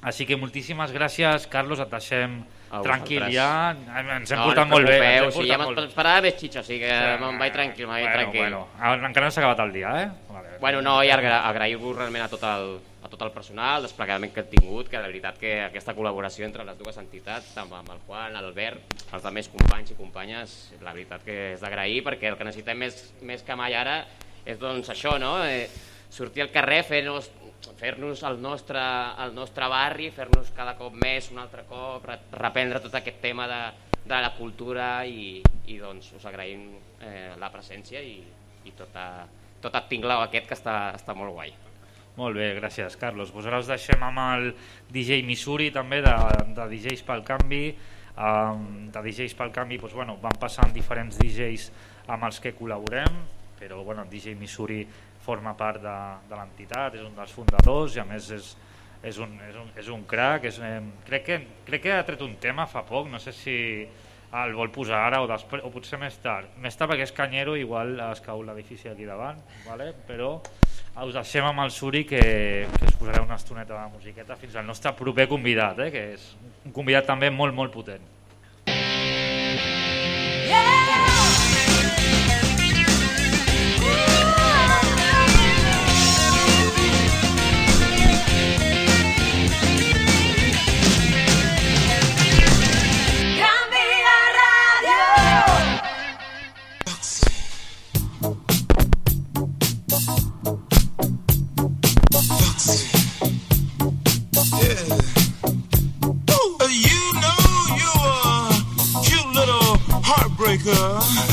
Així que moltíssimes gràcies, Carlos, et deixem A tranquil ja, ens hem no, portat no molt bé. ens hem sí, ja portat molt m'esperava més xitxa, o sigui que me'n vaig tranquil, me'n vaig Bueno, tranquil. bueno, ara encara no s'ha acabat el dia, eh? Vale. Bueno, no, i agra agrair-vos realment a tot, el, a tot el personal, el desplegament que hem tingut, que la veritat que aquesta col·laboració entre les dues entitats, amb, amb el Juan, l'Albert, els altres companys i companyes, la veritat que és d'agrair, perquè el que necessitem més, més que mai ara és doncs això, no? Eh, sortir al carrer, fer-nos fer-nos el, nostre, el nostre barri, fer-nos cada cop més, un altre cop, re- reprendre tot aquest tema de, de la cultura i, i doncs us agraïm eh, la presència i, i tota, tot el tinglau aquest que està, està molt guai. Molt bé, gràcies, Carlos. Pues ara us deixem amb el DJ Missouri, també, de, de DJs pel canvi. Um, de DJs pel canvi, pues, bueno, van passant diferents DJs amb els que col·laborem, però bueno, DJ Missouri forma part de, de l'entitat, és un dels fundadors i a més és, és, un, és, un, és un crac. És, eh, crec, que, crec que ha tret un tema fa poc, no sé si el vol posar ara o, després, o potser més tard. Més tard perquè és canyero, igual es cau l'edifici aquí davant, vale? però us deixem amb el Suri que, que us posarà una estoneta de musiqueta fins al nostre proper convidat, eh? que és un convidat també molt, molt potent. girl.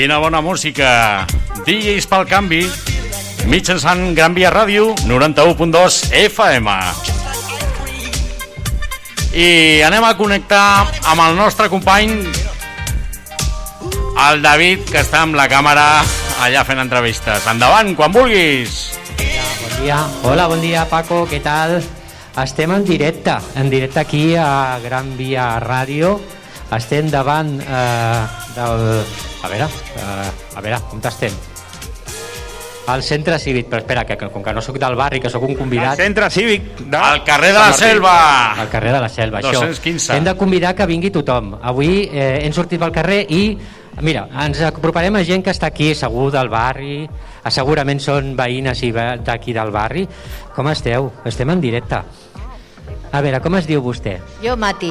Quina bona música. DJs pel canvi. Mitjançant Gran Via Ràdio, 91.2 FM. I anem a connectar amb el nostre company, el David, que està amb la càmera allà fent entrevistes. Endavant, quan vulguis. Bon dia. Hola, bon dia, Paco, què tal? Estem en directe, en directe aquí a Gran Via Ràdio. Estem davant eh, del... A veure, a veure, on estem? Al centre cívic, però espera, que, que com que no sóc del barri, que sóc un convidat... Al centre cívic de... Al carrer de la Martí. Selva. Al carrer de la Selva, això. 215. Hem de convidar que vingui tothom. Avui eh, hem sortit pel carrer i, mira, ens aproparem a gent que està aquí, segur del barri, eh, segurament són veïnes i d'aquí del barri. Com esteu? Estem en directe. A veure, com es diu vostè? Jo, Mati.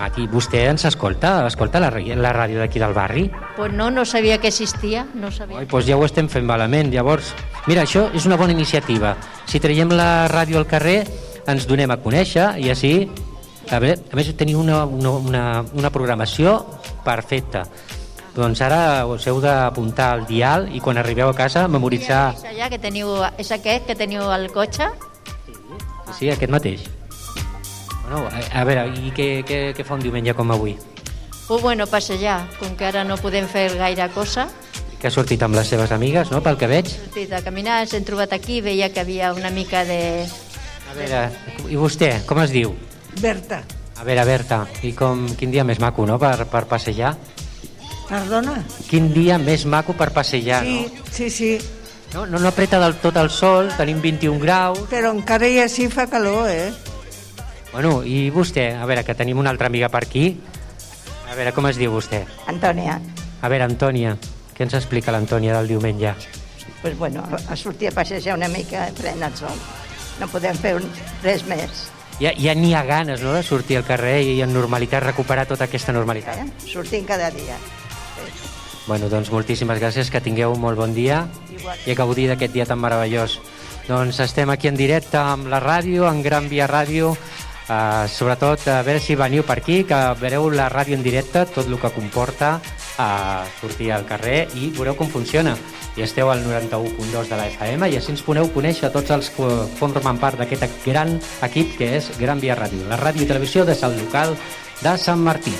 Mati, vostè ens escolta? Escolta la, la ràdio d'aquí del barri? Pues no, no sabia que existia, no sabia. Ai, doncs ja ho estem fent malament. Llavors, mira, això és una bona iniciativa. Si traiem la ràdio al carrer, ens donem a conèixer i així, a, veure, a més, teniu una, una, una, una programació perfecta. Doncs ara us heu d'apuntar al dial i quan arribeu a casa memoritzar... És allà que teniu, és aquest que teniu al cotxe? Sí, aquest mateix. Bueno, a, a veure, i què, què, què fa un diumenge com avui? Pues bueno, passejar, com que ara no podem fer gaire cosa. Que ha sortit amb les seves amigues, no?, pel que veig. He sortit a caminar, ens hem trobat aquí, veia que havia una mica de... A veure, i vostè, com es diu? Berta, A veure, Berta, i com, quin dia més maco, no?, per, per passejar. perdona? Quin dia més maco per passejar, Sí, sí, sí, no? No, no apreta del tot el sol, tenim 21 graus. però encara i així fa calor, eh? Bueno, i vostè, a veure, que tenim una altra amiga per aquí. A veure, com es diu vostè? Antònia, A veure, Antònia, què ens explica l'Antònia del diumenge? pues bueno, a sortir a passejar una mica pren el sol. No podem fer un, res més. Ja, ja n'hi ha ganes, no?, de sortir al carrer i en normalitat recuperar tota aquesta normalitat. Eh? Sortim cada dia. Bueno, doncs moltíssimes gràcies, que tingueu un molt bon dia Igual. i a gaudir d'aquest dia tan meravellós. Doncs estem aquí en directe amb la ràdio, en Gran Via Ràdio, uh, sobretot a veure si veniu per aquí, que veureu la ràdio en directe, tot el que comporta a sortir al carrer i veureu com funciona. I esteu al 91.2 de la FM i així ens podeu conèixer tots els que formen part d'aquest gran equip que és Gran Via Ràdio, la ràdio i televisió de Sant Local de Sant Martí.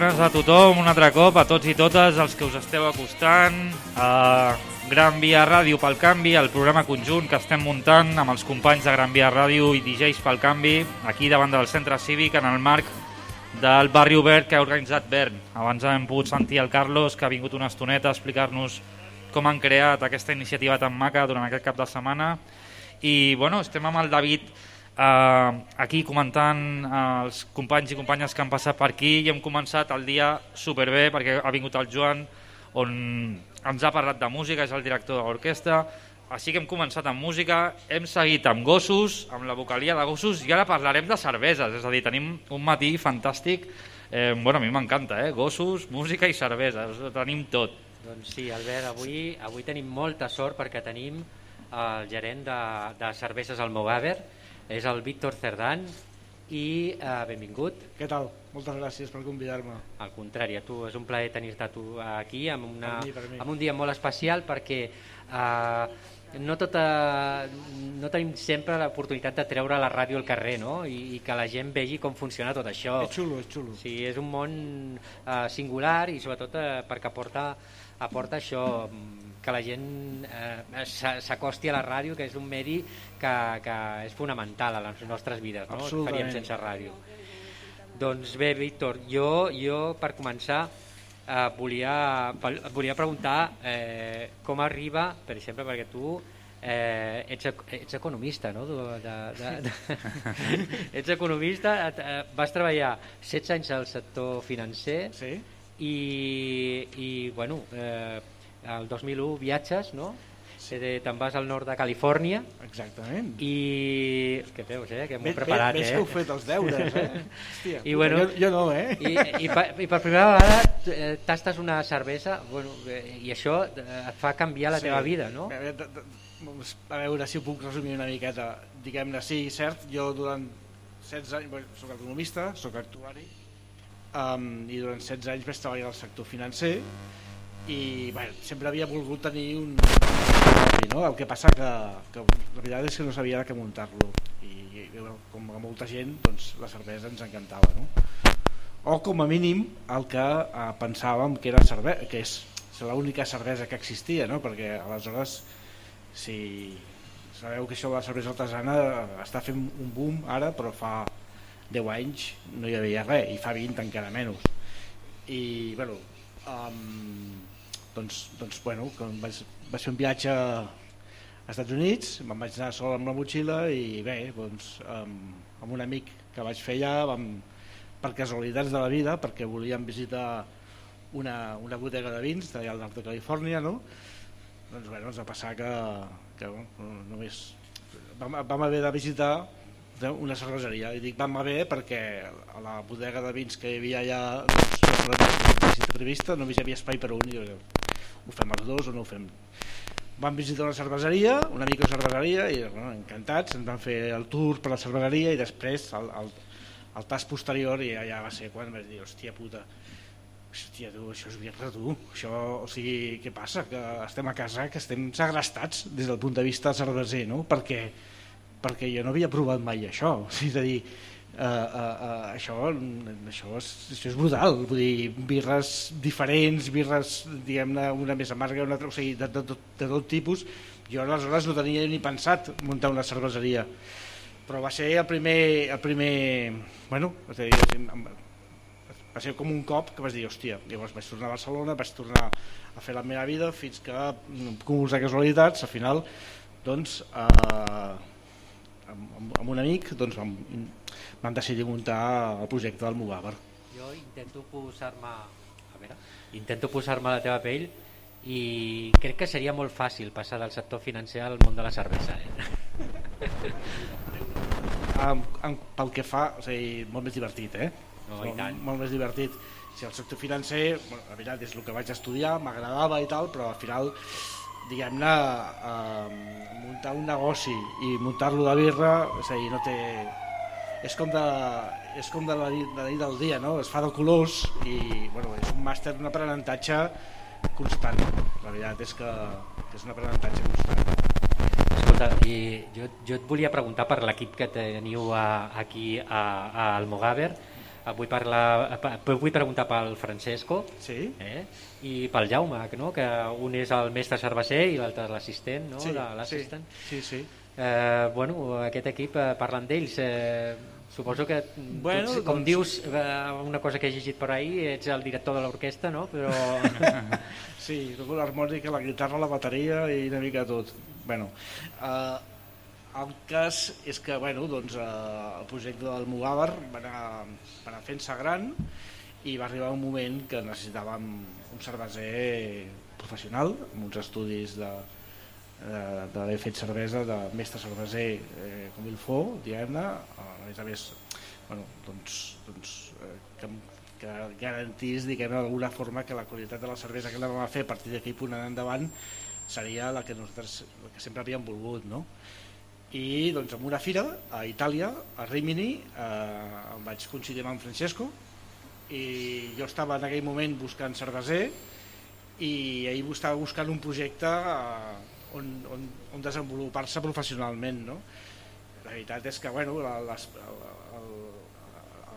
Bones a tothom, un altre cop, a tots i totes els que us esteu acostant a Gran Via Ràdio pel Canvi, el programa conjunt que estem muntant amb els companys de Gran Via Ràdio i DJs pel Canvi, aquí davant del centre cívic, en el marc del barri obert que ha organitzat Bern. Abans hem pogut sentir el Carlos, que ha vingut una estoneta a explicar-nos com han creat aquesta iniciativa tan maca durant aquest cap de setmana. I bueno, estem amb el David eh, aquí comentant eh, els companys i companyes que han passat per aquí i hem començat el dia superbé perquè ha vingut el Joan on ens ha parlat de música, és el director de l'orquestra, així que hem començat amb música, hem seguit amb gossos, amb la vocalia de gossos i ara parlarem de cerveses, és a dir, tenim un matí fantàstic, eh, bueno, a mi m'encanta, eh? gossos, música i cerveses, tenim tot. Doncs sí, Albert, avui, avui tenim molta sort perquè tenim el gerent de, de cerveses Almogaver, és el Víctor Cerdán, i eh, benvingut. Què tal? Moltes gràcies per convidar-me. Al contrari, a tu és un plaer tenir-te tu aquí amb, una, Per mi, per mi. amb un dia molt especial perquè eh, no, tota, no tenim sempre l'oportunitat de treure la ràdio al carrer no? I, i que la gent vegi com funciona tot això. És xulo, és xulo. Sí, és un món eh, singular i sobretot eh, perquè aporta, aporta això, mm, que la gent eh, s'a- s'acosti a la ràdio, que és un medi que, que és fonamental a les nostres vides, no? Què faríem sense ràdio. Doncs bé, Víctor, jo, jo per començar eh, volia, volia preguntar eh, com arriba, per exemple, perquè tu eh, ets, ets economista, no? De, de, de, de, ets economista, et, eh, vas treballar 16 anys al sector financer sí. i, i bueno, eh, el 2001 viatges, no? Sí. Te'n vas al nord de Califòrnia. Exactament. I... Que veus, eh? Que m'ho he preparat, ve- veig eh? que heu fet els deures, eh? Hòstia, I, bueno, jo- jo no, eh? I, i, per, I per primera vegada eh, tastes una cervesa bueno, eh, i això eh, et fa canviar la Sí. teva vida, no? A veure, de- de- A veure si ho puc resumir una miqueta. Diguem-ne, sí, cert, jo durant 16 anys, bueno, soc economista, soc actuari, um, i durant 16 anys vaig treballar al sector financer i bueno, sempre havia volgut tenir un no? el que passa que, que la veritat és que no sabia de què muntar-lo i, i bueno, com a molta gent doncs, la cervesa ens encantava no? o com a mínim el que eh, pensàvem que era cerve que és l'única cervesa que existia no? perquè aleshores si sabeu que això de la cervesa artesana està fent un boom ara però fa 10 anys no hi havia res i fa 20 encara menys i bueno um, doncs, doncs bueno com vaig, vaig fer un viatge a Estats Units me'n vaig anar sol amb la motxilla i bé doncs, um, amb un amic que vaig fer allà vam, per casualitats de la vida perquè volíem visitar una, una bodega de vins d'allà al nord de Califòrnia no? doncs bueno, ens va passar que, que bueno, només vam, vam haver de visitar una cerveseria. I dic, va bé perquè a la bodega de vins que hi havia allà doncs, la visita prevista només hi havia espai per un i jo, ho fem els dos o no ho fem vam visitar una cerveseria, una mica cerveseria i bueno, encantats, ens van fer el tour per la cerveseria i després el, el, el tas posterior i allà va ser quan vaig dir, hòstia puta hòstia tu, això és birra tu això, o sigui, què passa? que estem a casa, que estem segrestats des del punt de vista cerveser, no? perquè, perquè jo no havia provat mai això o sigui, és a dir, uh, uh, uh, això, això, és, això és brutal vull dir, birres diferents birres, diguem-ne, una més amarga una altra, o sigui, de, de, de, de tot tipus. Jo aleshores no tenia ni pensat muntar una cerveseria però va ser el primer, el primer bueno, va ser com un cop que vas dir, hòstia, llavors vaig tornar a Barcelona, vaig tornar a fer la meva vida fins que, cúmuls de casualitats, al final, doncs, eh, amb, amb- amb un amic, doncs vam, vam decidir muntar el projecte del Mugabar. Jo intento posar-me a veure, intento posar-me a la teva pell i crec que seria molt fàcil passar del sector financer al món de la cervesa. Eh? Amb, amb, pel que fa, o sigui, molt més divertit, eh? No, molt, molt més divertit. Si el sector financer, bueno, la veritat és el que vaig estudiar, m'agradava i tal, però al final, diguem-ne, eh, muntar un negoci i muntar-lo de birra, és a dir, no té... És com de, és com de la, nit, de la nit del dia, no? Es fa de colors i, bueno, és un màster, un aprenentatge constant. La veritat és que, que és un aprenentatge constant. Escolta, i jo, jo et volia preguntar per l'equip que teniu a, aquí a, a Almogaver. Eh, Vull, parlar, pa- vull preguntar pel Francesco sí? eh? I pel Jaume, no? que un és el mestre cerveser i l'altre l'assistent, no? Sí, l'assistent. sí, sí. Eh, bueno, aquest equip, eh, parlant d'ells, eh, suposo que, Bueno, com doncs- dius, eh, una cosa que he llegit per ahí, ets el director de l'orquestra, no? Però... Sí, toco l'harmònica, la guitarra, la bateria i una mica tot. Bueno, eh, el cas és que bueno, doncs, eh, el projecte del Mugabar va anar, va anar fent-se gran i va arribar un moment que necessitàvem un cerveser professional, amb uns estudis de d'haver fet cervesa de mestre cerveser eh, com il fo, diguem-ne, a més a més bueno, doncs, doncs, eh, que, que garantís diguem d'alguna forma que la qualitat de la cervesa que anàvem a fer a partir d'aquell punt en endavant seria la que nosaltres la que sempre havíem volgut no? i doncs en una fira a Itàlia, a Rimini eh, em vaig coincidir amb en Francesco i jo estava en aquell moment buscant cerveser i ell estava buscant un projecte eh, on, on, on desenvolupar-se professionalment no? la veritat és que bueno,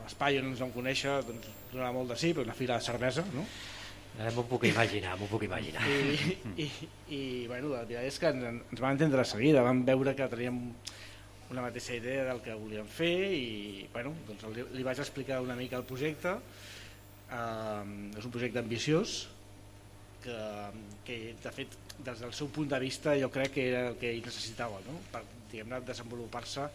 l'espai on ens vam conèixer doncs, donava molt de sí, però una fira de cervesa no? Eh, m'ho puc imaginar, m'ho puc imaginar. I, i, i bueno, la veritat és que ens, ens van entendre de seguida, vam veure que teníem una mateixa idea del que volíem fer i bueno, doncs li, li vaig explicar una mica el projecte eh, és un projecte ambiciós que, que de fet des del seu punt de vista jo crec que era el que ell necessitava no? per desenvolupar-se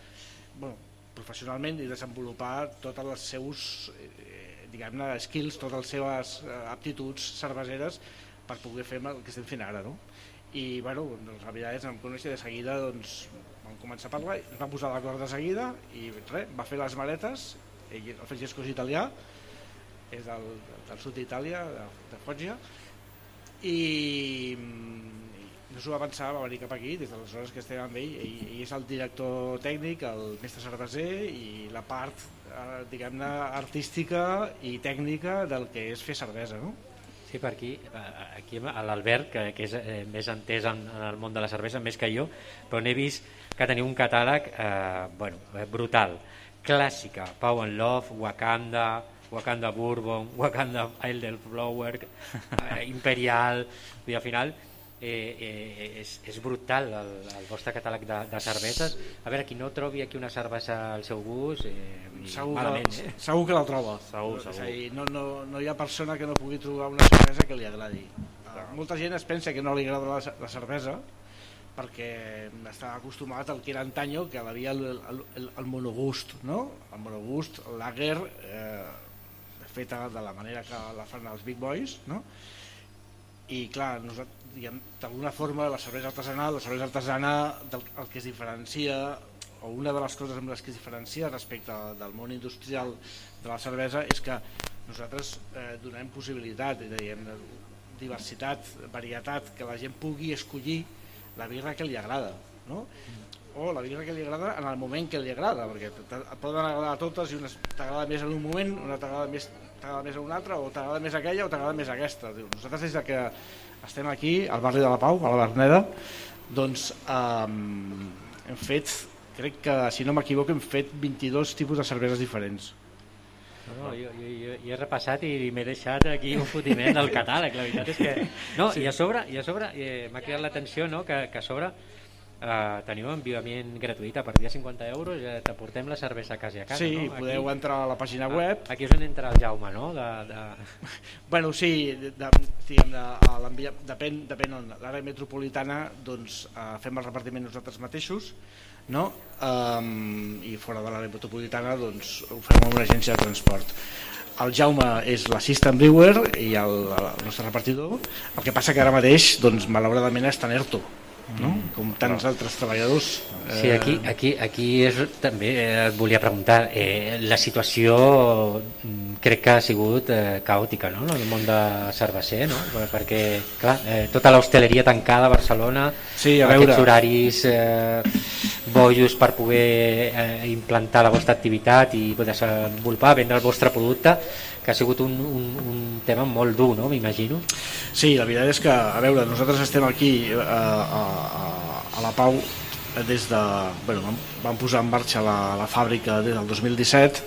bueno, professionalment i desenvolupar tots els seus eh, skills, totes les seves eh, aptituds cerveseres per poder fer el que estem fent ara no? i bueno, doncs, la veritat és que em conèixer de seguida doncs, vam començar a parlar ens vam posar d'acord de seguida i res, va fer les maletes ell, el Francesco és italià és del, del sud d'Itàlia de, de Foggia i mm, no s'ho va pensar, va venir cap aquí des d'aleshores que estem amb ell, ell, ell és el director tècnic, el mestre cerveser i la part eh, diguem-ne artística i tècnica del que és fer cervesa no? Sí, per aquí, eh, aquí l'Albert, que, que és eh, més entès en, en el món de la cervesa, més que jo, però n'he vist que teniu un catàleg eh, bueno, eh, brutal. Clàssica, Pau and Love, Wakanda, Wakanda Bourbon, Wakanda Elderflower, eh, Imperial, i al final eh, eh, és, és brutal el, el vostre catàleg de, de cerveses. A veure, qui no trobi aquí una cervesa al seu gust, eh, segur, malament, que, eh? segur que la troba Segur, És segur. a dir, no, no, no hi ha persona que no pugui trobar una cervesa que li agradi uh, molta gent es pensa que no li agrada la, la cervesa perquè està acostumat al que era antanyo que havia el, el, el, el monogust no? el monogust, lager eh, feta de la manera que la fan els big boys no? i clar, d'alguna forma la cervesa artesanal, la cervesa artesana del, el que es diferencia o una de les coses amb les que es diferencia respecte del món industrial de la cervesa és que nosaltres eh, donem possibilitat, de- diversitat, varietat, que la gent pugui escollir la birra que li agrada, no? o la birra que li agrada en el moment que li agrada, perquè et poden agradar totes i una t'agrada més en un moment, una t'agrada més, t'agrada més una altra, o t'agrada més aquella o t'agrada més aquesta. Diu, Nosaltres des de que estem aquí, al barri de la Pau, a la Berneda, doncs um, hem fet, crec que, si no m'equivoco, hem fet 22 tipus de cerveses diferents. No, no, jo, jo, jo, jo he repassat i m'he deixat aquí un fotiment del catàleg, la veritat és que... No, Sí. i a sobre, i a sobre eh, m'ha cridat l'atenció no, que, que a sobre eh, teniu enviament gratuït a partir de 50 euros, eh, t'aportem la cervesa quasi a casa, Sí, no? podeu entrar a la pàgina web. Aquí és on entra el Jaume, no? De, de... Bueno, sí, de, de, diguem, de, depèn, depèn on. L'àrea metropolitana doncs, eh, fem el repartiment nosaltres mateixos, no? Um, i fora de l'àrea metropolitana doncs, ho fem amb una agència de transport. El Jaume és l'assistant brewer i el, el nostre repartidor, el que passa que ara mateix, doncs, malauradament, està en ERTO, no? Mm, com tants altres treballadors. Sí, aquí, aquí, aquí és, també eh, et volia preguntar, eh, la situació mm, crec que ha sigut eh, caòtica no? en el món de cerveser, no? perquè clar, eh, tota l'hostaleria tancada a Barcelona, Sí, a aquests veure. horaris eh, bojos per poder eh, implantar la vostra activitat i desenvolupar, vendre el vostre producte, que ha sigut un, un, un tema molt dur, no? m'imagino. Sí, la veritat és que, a veure, nosaltres estem aquí eh, a, a, a la Pau des de... Bueno, vam, vam posar en marxa la, la fàbrica des del 2017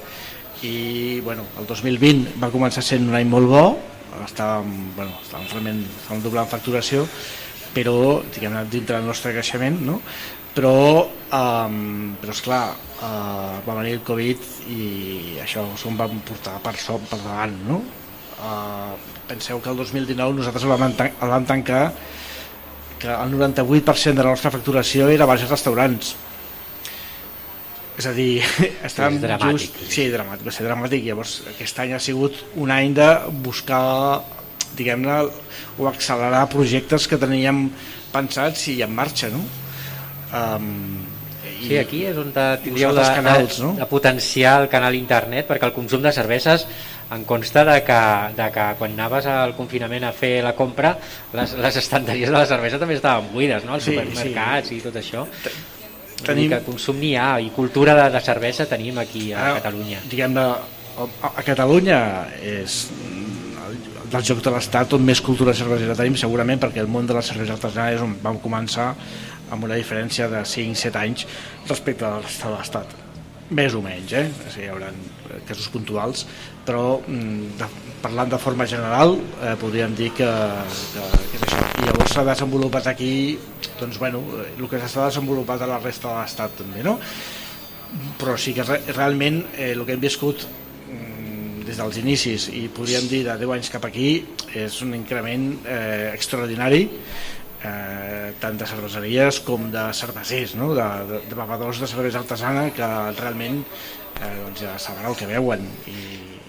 i bueno, el 2020 va començar sent un any molt bo, estàvem, bueno, estàvem realment estàvem doblant facturació, però diguem dintre del nostre creixement, no? Però, um, però esclar, uh, va venir el Covid i això s'ho vam portar per, so, per davant. No? Uh, penseu que el 2019 nosaltres el vam, el vam tancar que el 98% de la nostra facturació era bars i restaurants. És a dir, estàvem és dramàtic. just... Sí, dramàtic, va ser dramàtic. Llavors, aquest any ha sigut un any de buscar, diguem-ne, o accelerar projectes que teníem pensats i en marxa, no? Um, Sí, aquí és on tindríeu de, canals, de, no? de potenciar el canal internet perquè el consum de cerveses em consta de que, de que quan anaves al confinament a fer la compra les, les estanteries de la cervesa també estaven buides, no? els Sí, supermercats i tot això tenim- que consum n'hi ha i cultura de, de cervesa tenim aquí a Ara, Catalunya Diguem-ne, a, a Catalunya és el, del joc de l'Estat on més cultura cervesera tenim segurament perquè el món de la cervesa artesanal és on vam començar amb una diferència de 5-7 anys respecte a la resta de l'Estat més o menys, eh? Sigui, hi haurà casos puntuals, però mm, de, parlant de forma general eh, podríem dir que, que, que és això. I llavors s'ha desenvolupat aquí doncs, bueno, el que s'està desenvolupat a la resta de l'Estat també, no? però sí que re realment eh, el que hem viscut mm, des dels inicis i podríem dir de 10 anys cap aquí és un increment eh, extraordinari eh, tant de cerveseries com de cervesers, no? de, de, de bevedors de cervesa artesana que realment eh, doncs ja saben el que veuen i,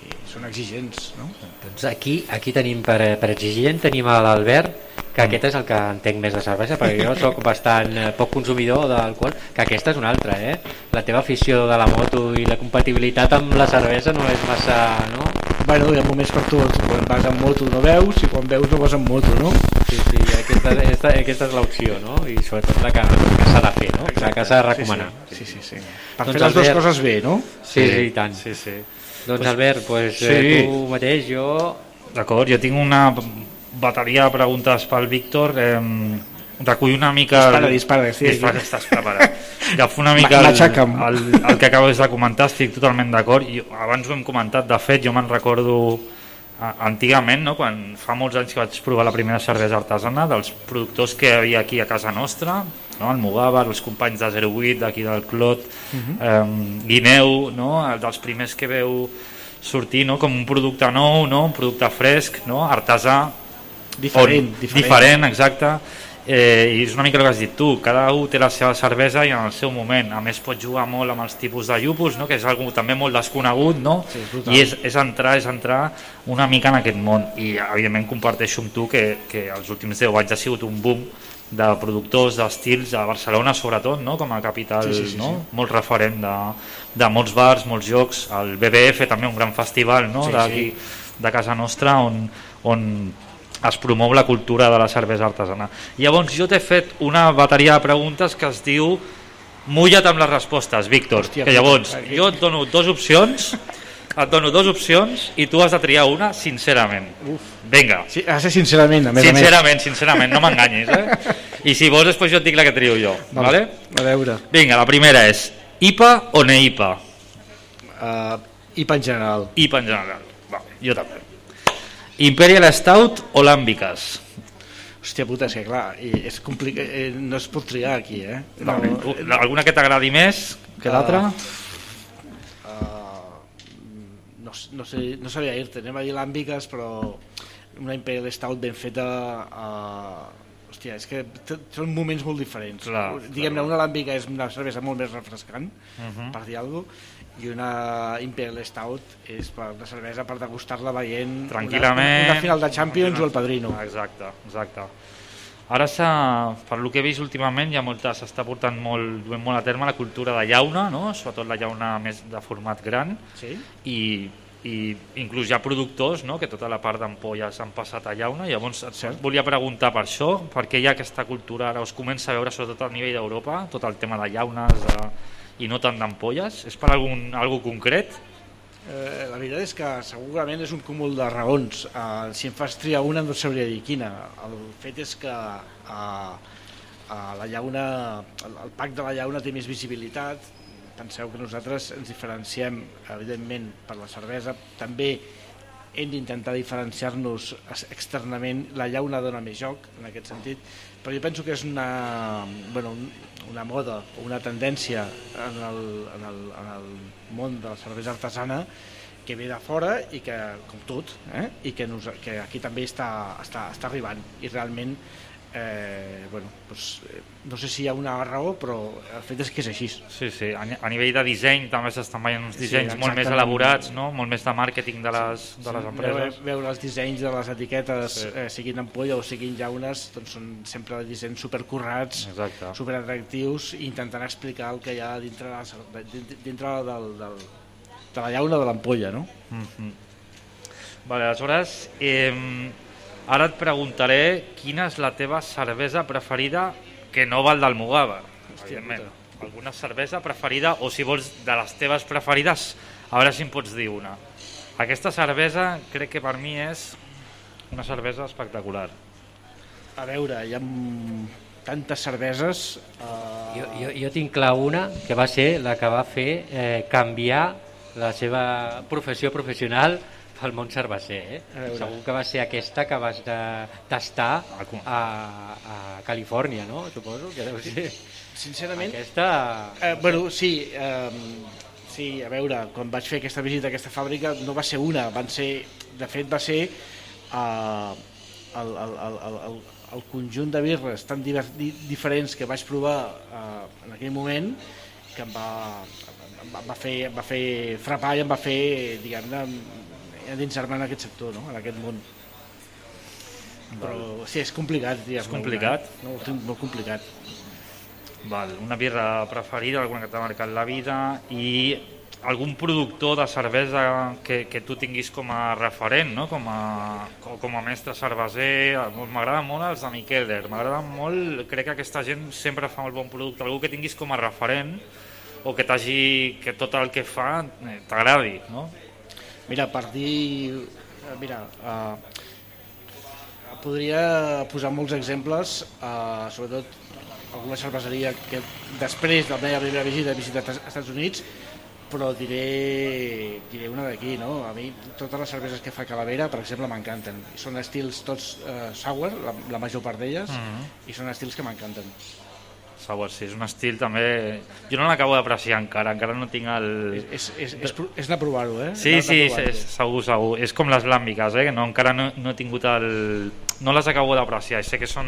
i són exigents. No? Doncs aquí, aquí tenim per, per exigent tenim a l'Albert que aquest és el que entenc més de cervesa perquè jo sóc bastant eh, poc consumidor d'alcohol que aquesta és una altra eh? la teva afició de la moto i la compatibilitat amb la cervesa no és massa no? Bueno, hi ha moments per tot, quan vas en moto no veus i quan veus no vas en moto, no? Sí, sí, aquesta, aquesta, aquesta és l'opció no? i sobretot la que, que s'ha de fer no? la que s'ha de recomanar Sí, sí, sí. Per fer les dues coses bé, no? Sí, sí, i tant. Sí, sí. Doncs Pues- Albert, pues, sí. eh, tu mateix, jo... D'acord, jo tinc una bateria de preguntes pel Víctor. Eh, recull una mica... Dispara, dispara, sí, dispara, sí. estàs preparat. Agafo una mica el, el, el que acabes de comentar, estic totalment d'acord. Abans ho hem comentat, de fet, jo me'n recordo antigament, no? quan fa molts anys que vaig provar la primera cervesa artesana, dels productors que hi havia aquí a casa nostra, no? el Mugavar, els companys de 08 d'aquí del Clot, Mhm. eh, Guineu, no? el dels primers que veu sortir no? com un producte nou, no? un producte fresc, no? artesà, Diferent, on- diferent. diferent, exacte, eh, i és una mica el que has dit tu, cada un té la seva cervesa i en el seu moment, a més pot jugar molt amb els tipus de llupus, no? que és algo també molt desconegut, no? Sí, és i és, és entrar és entrar una mica en aquest món i evidentment comparteixo amb tu que, que els últims 10 anys ha sigut un boom de productors d'estils a Barcelona sobretot, no? com a capital, Sí, sí, sí, no? sí. molt referent de, de molts bars, molts jocs, el BBF també un gran festival no? Sí, d'aquí sí. de casa nostra on, on es promou la cultura de la cervesa artesana. Llavors jo t'he fet una bateria de preguntes que es diu mulla't amb les respostes, Víctor, Hòstia, que llavors aquí- jo et dono dues opcions et dono dues opcions i tu has de triar una sincerament. Uf. Vinga. Sí, ha de ser sincerament, a més a més. Sincerament, sincerament, no m'enganyis, eh? I si vols després jo et dic la que trio jo, vale? A veure. Vinga, la primera és IPA o NEIPA? Uh, IPA en general. IPA en general, vale, jo també. Imperial Stout o Làmbiques? Hòstia puta, és que clar, és complicat, eh, no es pot triar aquí, eh? No, alguna que t'agradi més que l'altra? no, no, sé, no sabia dir-te, anem a dir làmbiques, però una Imperial Stout ben feta... Uh, hòstia, és que són moments molt diferents. Diguem-ne, una làmbica és una cervesa molt més refrescant, Mhm. per dir alguna cosa, i una Imperial Stout és per una cervesa per degustar-la veient Tranquil·lament. una, una final de Champions o el Padrino. Exacte, exacte. Ara, per lo que he vist últimament, ha molta, s'està portant molt, duent molt a terme la cultura de llauna, no? sobretot la llauna més de format gran, Sí? i, i inclús hi ha productors no? que tota la part d'ampolla s'han passat a llauna, llavors et Cert. volia preguntar per això, perquè hi ha aquesta cultura, ara us comença a veure sobretot a nivell d'Europa, tot el tema de llaunes de, i no tant d'ampolles, és per algun, algú concret? Eh, la veritat és que segurament és un cúmul de raons. Eh, si em fas triar una no sabria dir quina. El fet és que eh, eh, la llauna, el, pack de la llauna té més visibilitat. Penseu que nosaltres ens diferenciem, evidentment, per la cervesa. També hem d'intentar diferenciar-nos externament. La llauna dona més joc, en aquest sentit. Però jo penso que és una, bueno, una moda o una tendència en el, en, el, en el món de la cervesa artesana que ve de fora i que, com tot, eh? i que, nos, que aquí també està, està, està arribant i realment eh, bueno, doncs, eh, no sé si hi ha una raó però el fet és que és així Sí, sí, a, ni- a nivell de disseny també s'estan veient uns Sí, dissenys molt més elaborats, no? molt més de màrqueting de les, de les Sí, empreses. Veure, veure els dissenys de les etiquetes, Sí. eh, siguin ampolla o siguin llaunes, doncs són sempre dissenys supercorrats, Exacte. superatractius, i intentant explicar el que hi ha dintre, la, dintre, del, del, de la llauna de l'ampolla, no? Mhm. Vale, aleshores, eh, ara et preguntaré quina és la teva cervesa preferida que no val del Mugava. Evidentment. Alguna cervesa preferida, o si vols de les teves preferides, a veure si em pots dir una. Aquesta cervesa crec que per mi és una cervesa espectacular. A veure, hi ha tantes cerveses... Eh, Jo, jo, jo tinc clar una que va ser la que va fer eh, canviar la seva professió professional pel món cerveser. Eh? Segur que va ser aquesta que vas de, tastar a, a Califòrnia, no? Suposo que deu ser. Sincerament... Aquesta... Eh, bueno, sí, eh, sí, a veure, quan vaig fer aquesta visita a aquesta fàbrica no va ser una, van ser, de fet va ser eh, el, el, el, el, el, el conjunt de birres tan diver, di, diferents que vaig provar eh, en aquell moment que em va, em va, em va, fer, em va fer frapar i em va fer, diguem-ne, endinsar-me en aquest sector, no? en aquest món. Però sí, és complicat. És complicat? No, ho tinc molt complicat. Val, una birra preferida, alguna que t'ha marcat la vida i algun productor de cervesa que, que tu tinguis com a referent, no? com, a, com, a mestre cerveser. M'agraden molt els de Miqueler, m'agraden molt, crec que aquesta gent sempre fa molt bon producte, algú que tinguis com a referent o que t'hagi que tot el que fa eh, t'agradi, no? Mira, per dir... eh, Mira, uh, podria posar molts exemples, uh, sobretot alguna cerveseria que després de la meva primera visita he visitat als Estats Units, però diré, diré una d'aquí, no? A mi totes les cerveses que fa Calavera, per exemple, m'encanten. Són estils tots uh, sour, la, la major part d'elles, Mhm. i són estils que m'encanten. Sour, sí, és un estil també... Jo no l'acabo d'apreciar encara, encara no tinc el... És, és, és, és a provar-ho, eh? Sí, Anar- sí, és, segur, segur. És com les làmbiques, eh? que no, encara no, no he tingut el... No les acabo d'apreciar. Sé que són,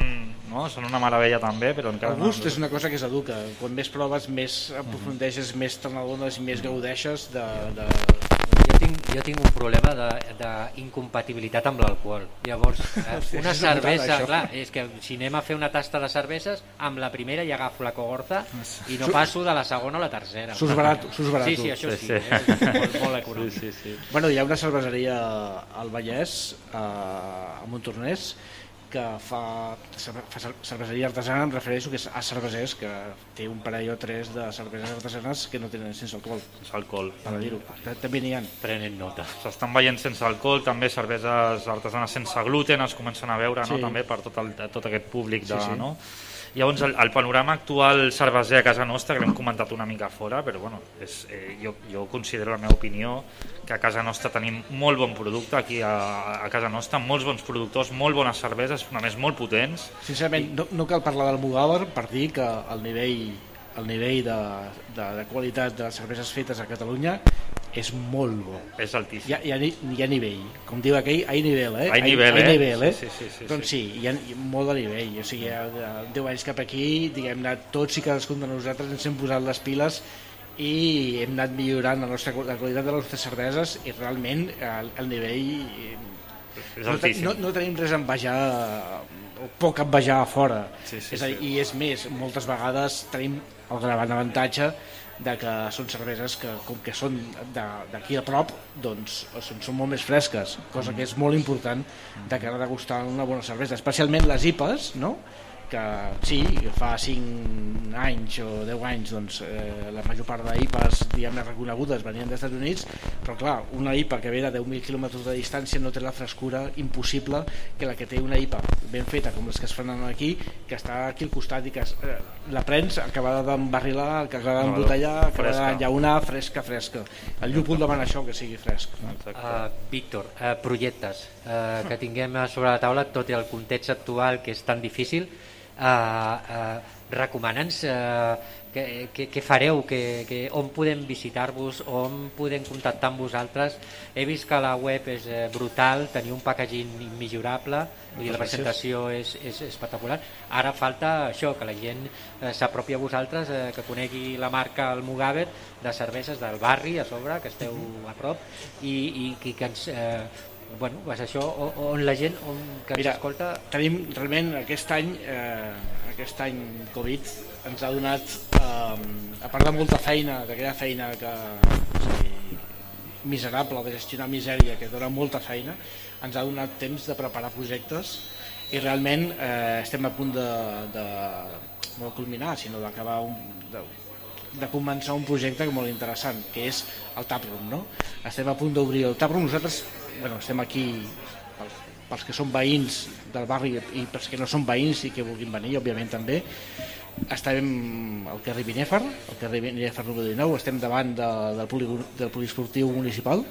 no? són una meravella també, però encara El gust és una cosa que s'educa. Quan més proves, més aprofundeixes, més te n'adones i més gaudeixes de, de, tinc jo tinc un problema de- d'incompatibilitat amb l'alcohol. Llavors, eh, una putada, cervesa, clar, és que si anem a fer una tasta de cerveses, amb la primera ja agafo la cogorza i no passo de la segona a la tercera. Sus barato, sus barato. Sí, sí, això sí, Sí, sí. és molt, molt econòmic. Sí, sí, sí. Bueno, hi ha una cerveseria al Vallès, a, a Montornès, que fa, fa cer- cerveseria artesana, em refereixo que és a cervesers, que té un parell o tres de cerveses artesanes que no tenen sense alcohol. Sense alcohol. Per dir-ho. També n'hi ha. Prenen nota. S'estan veient sense alcohol, també cerveses artesanes sense gluten es comencen a veure, no? Sí. també per tot, el, tot aquest públic de, Sí, sí. no? Llavors, el, el panorama actual cerveser a casa nostra, que l'hem comentat una mica fora, però bueno, és, eh, jo, jo considero la meva opinió que a casa nostra tenim molt bon producte aquí a, a casa nostra, molts bons productors, molt bones cerveses, a més molt potents. Sincerament, no, no cal parlar del Mugàver per dir que el nivell, el nivell de, de, de qualitat de les cerveses fetes a Catalunya és molt bo. És altíssim. Hi ha, hi ha, hi ha nivell. Com diu aquell, hay nivell, eh? Hay nivell, hay eh? nivell, eh? Sí, sí, sí, sí, doncs sí, hi ha hi ha molt de nivell. O sigui, hi ha 10 anys cap aquí, diguem-ne, tots i cadascun de nosaltres ens hem posat les piles i hem anat millorant la, nostra, la qualitat de les nostres cerveses i realment el, el nivell eh, És no, altíssim. no, no tenim res a envejar o poc envejar a fora Sí, sí, és a dir, sí. i és més, moltes vegades tenim el gran avantatge de que són cerveses que com que són d'aquí a prop doncs són, són molt més fresques cosa que és molt important de cara a degustar una bona cervesa especialment les IPAs no? Que sí, fa 5 anys o 10 anys doncs, eh, la major part d'IPAs reconegudes venien dels Estats Units però clar, una IPA que ve de 10.000 km de distància no té la frescura impossible que la que té una IPA ben feta com les que es fan aquí que està aquí al costat i que es, eh, la prens acabada d'embarrilar acabada No, d'embotellar, acabada fresca. d'enllaunar fresca, fresca. El llúpol demana això, que sigui fresc Uh, Víctor, uh, projectes uh, que tinguem sobre la taula tot i el context actual que és tan difícil uh, uh, recomana'ns uh, què, fareu, que, que, on podem visitar-vos, on podem contactar amb vosaltres. He vist que la web és eh, brutal, teniu un packaging immillorable, dir, la presentació és, és espectacular. Ara falta això, que la gent eh, s'apropi a vosaltres, eh, que conegui la marca Almugaver de cerveses del barri a sobre, que esteu a prop, i, i, i que ens... Eh, bueno, és això, on, on la gent on, que ens Mira, escolta... tenim realment aquest any eh, aquest any Covid ens ha donat eh, a part de molta feina d'aquella feina que o sigui, miserable de gestionar misèria que dona molta feina ens ha donat temps de preparar projectes i realment eh, estem a punt de, de no de culminar sinó d'acabar un, de, de començar un projecte molt interessant que és el Taproom no? estem a punt d'obrir el Taproom nosaltres bueno, estem aquí pels, que són veïns del barri i pels que no són veïns i que vulguin venir òbviament també. Estem al carrer Binèfar al carrer Binèfar número 19 estem davant de, del, poli, del poliesportiu municipal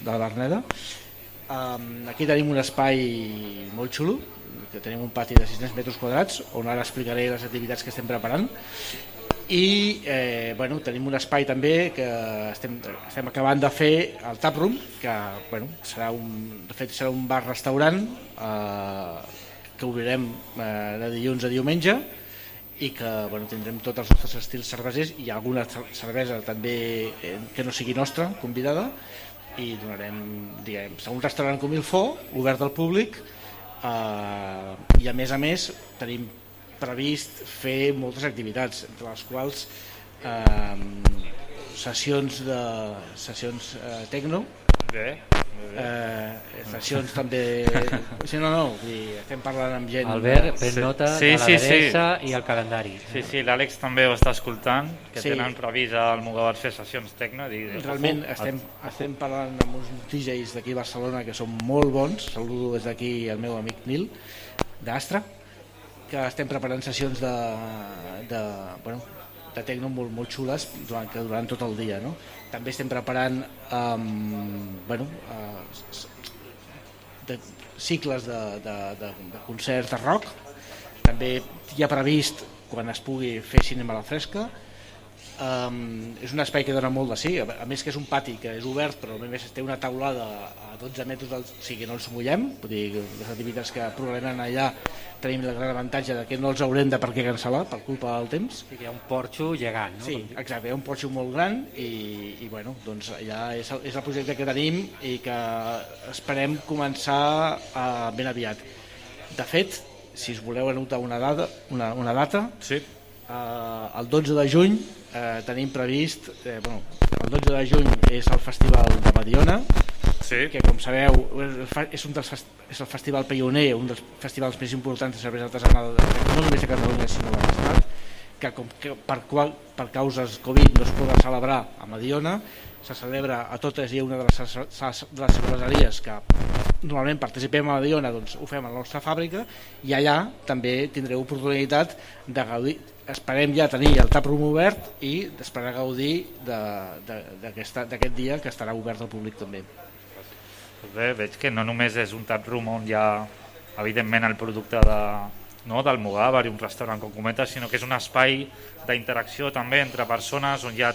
de la um, aquí tenim un espai molt xulo que tenim un pati de 600 metres quadrats on ara explicaré les activitats que estem preparant i eh, bueno, tenim un espai també que estem, estem acabant de fer el Taproom que bueno, serà un, de fet serà un bar-restaurant eh, que obrirem eh, de dilluns a diumenge i que bueno, tindrem tots els nostres estils cervesers i alguna cer- cervesa també eh, que no sigui nostra, convidada i donarem, diguem, serà un restaurant com il fo, obert al públic eh, i a més a més tenim previst fer moltes activitats, entre les quals eh, sessions de sessions eh, tecno, Bé, eh, sessions també... Sí, no, no, dir, estem parlant amb gent... Albert, pren nota de l'adreça i el calendari. Sí, sí, l'Àlex també ho està escoltant, que Sí. tenen previst al Mugabar fer sessions tecno. I, Realment estem, estem parlant amb uns DJs d'aquí a Barcelona que són molt bons, saludo des d'aquí el meu amic Nil, d'Astra, que estem preparant sessions de, de, bueno, de tecno molt, molt xules durant, que durant tot el dia. No? També estem preparant um, bueno, uh, de, cicles de, de, de, de concerts de rock, també hi ha previst quan es pugui fer cinema a la fresca, Um, és un espai que dona molt de sí, a més que és un pati que és obert però a més té una taulada a 12 metres, del, o sigui, no els mullem, vull dir, les activitats que probablement allà tenim el gran avantatge de que no els haurem de per què cancel·lar per culpa del temps. Sí, que hi ha un porxo gegant, no? Sí, exacte, hi ha un porxo molt gran i, i bueno, doncs allà és el, és el projecte que tenim i que esperem començar uh, ben aviat. De fet, si us voleu anotar una data, una, una data sí. uh, el 12 de juny uh, tenim previst, eh, bueno, el 12 de juny és el Festival de Mediona, sí. que com sabeu és un dels, és el festival pioner, un dels festivals més importants de cervesa artesanal, no només de Catalunya sinó de l'Estat, que, com, que per, qual, per causes Covid no es poden celebrar a Mediona, se celebra a totes i una de les, de les cerveseries que normalment participem a Mediona, doncs ho fem a la nostra fàbrica i allà també tindreu oportunitat de gaudir, esperem ja tenir el taproom obert i esperar gaudir d'aquest dia que estarà obert al públic també. Bé, veig que no només és un taproom on hi ha evidentment el producte de, no, del Mugavar i un restaurant com comentes, sinó que és un espai d'interacció també entre persones on hi ha